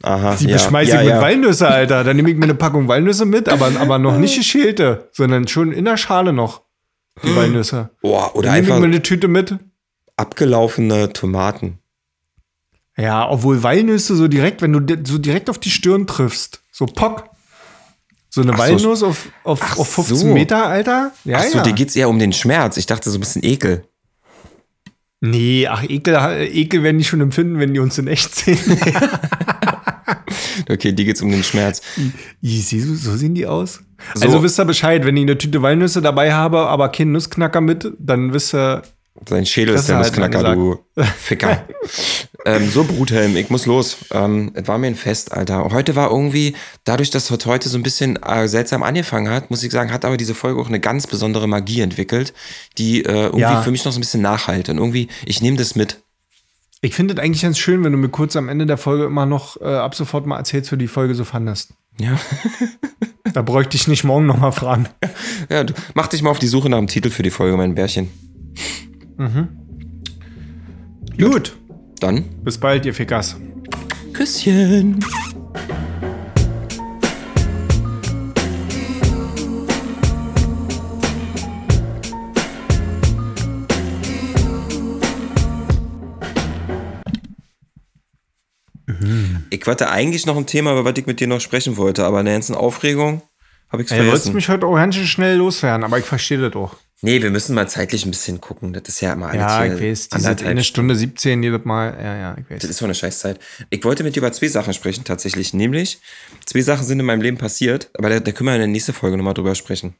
aha, Die ja, beschmeiße ja, ich mit ja. Walnüsse, Alter. Dann nehme ich mir eine Packung Walnüsse mit, aber, aber noch nicht geschälte, sondern schon in der Schale noch. Die Walnüsse. Boah, oder Dann nehme ich mir eine Tüte mit. abgelaufene Tomaten. Ja, obwohl Walnüsse so direkt, wenn du so direkt auf die Stirn triffst, so pock. So eine Ach so. Walnuss auf, auf, Ach auf 15 so. Meter, Alter? Ja, Achso, ja. dir geht's eher um den Schmerz. Ich dachte so ein bisschen Ekel. Nee, ach, Ekel, Ekel werden die schon empfinden, wenn die uns in echt sehen. Okay, dir geht's um den Schmerz. Du, so sehen die aus? So. Also wisst ihr Bescheid, wenn ich eine Tüte Walnüsse dabei habe, aber keinen Nussknacker mit, dann wisst ihr, Sein Schädel ist der halt Nussknacker, du Ficker. ähm, so, Bruthelm, ich muss los. Ähm, es war mir ein Fest, Alter. Heute war irgendwie, dadurch, dass es heute so ein bisschen äh, seltsam angefangen hat, muss ich sagen, hat aber diese Folge auch eine ganz besondere Magie entwickelt, die äh, irgendwie Ja. für mich noch so ein bisschen nachhalt. Und irgendwie, ich nehme das mit. ich finde es eigentlich ganz schön, wenn du mir kurz am Ende der Folge immer noch äh, ab sofort mal erzählst, wie du die Folge so fandest. Ja. Da bräuchte ich nicht morgen noch mal fragen. ja, du, mach dich mal auf die Suche nach dem Titel für die Folge, mein Bärchen. Gut, Dann bis bald, ihr Fickers. Küsschen. Ich hatte eigentlich noch ein Thema, über was ich mit dir noch sprechen wollte, aber in der ganzen Aufregung habe ich es Ey, du wolltest vergessen. mich heute auch ganz schön schnell loswerden, aber ich verstehe das auch. Nee, wir müssen mal zeitlich ein bisschen gucken. Das ist ja immer alles Ja, ich weiß, diese anderthalb eine Stunde 17 jedes Mal. Ja, ja, ich Das weiß. ist so eine Scheißzeit. Ich wollte mit dir über zwei Sachen sprechen, tatsächlich. Nämlich, zwei Sachen sind in meinem Leben passiert, aber da, da können wir in der nächsten Folge nochmal drüber sprechen.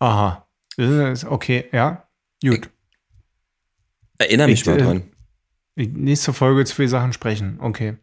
Aha. Das ist Okay, ja. Gut. Erinnere mich Ich, mal äh, dran. Die nächste Folge zwei Sachen sprechen. Okay.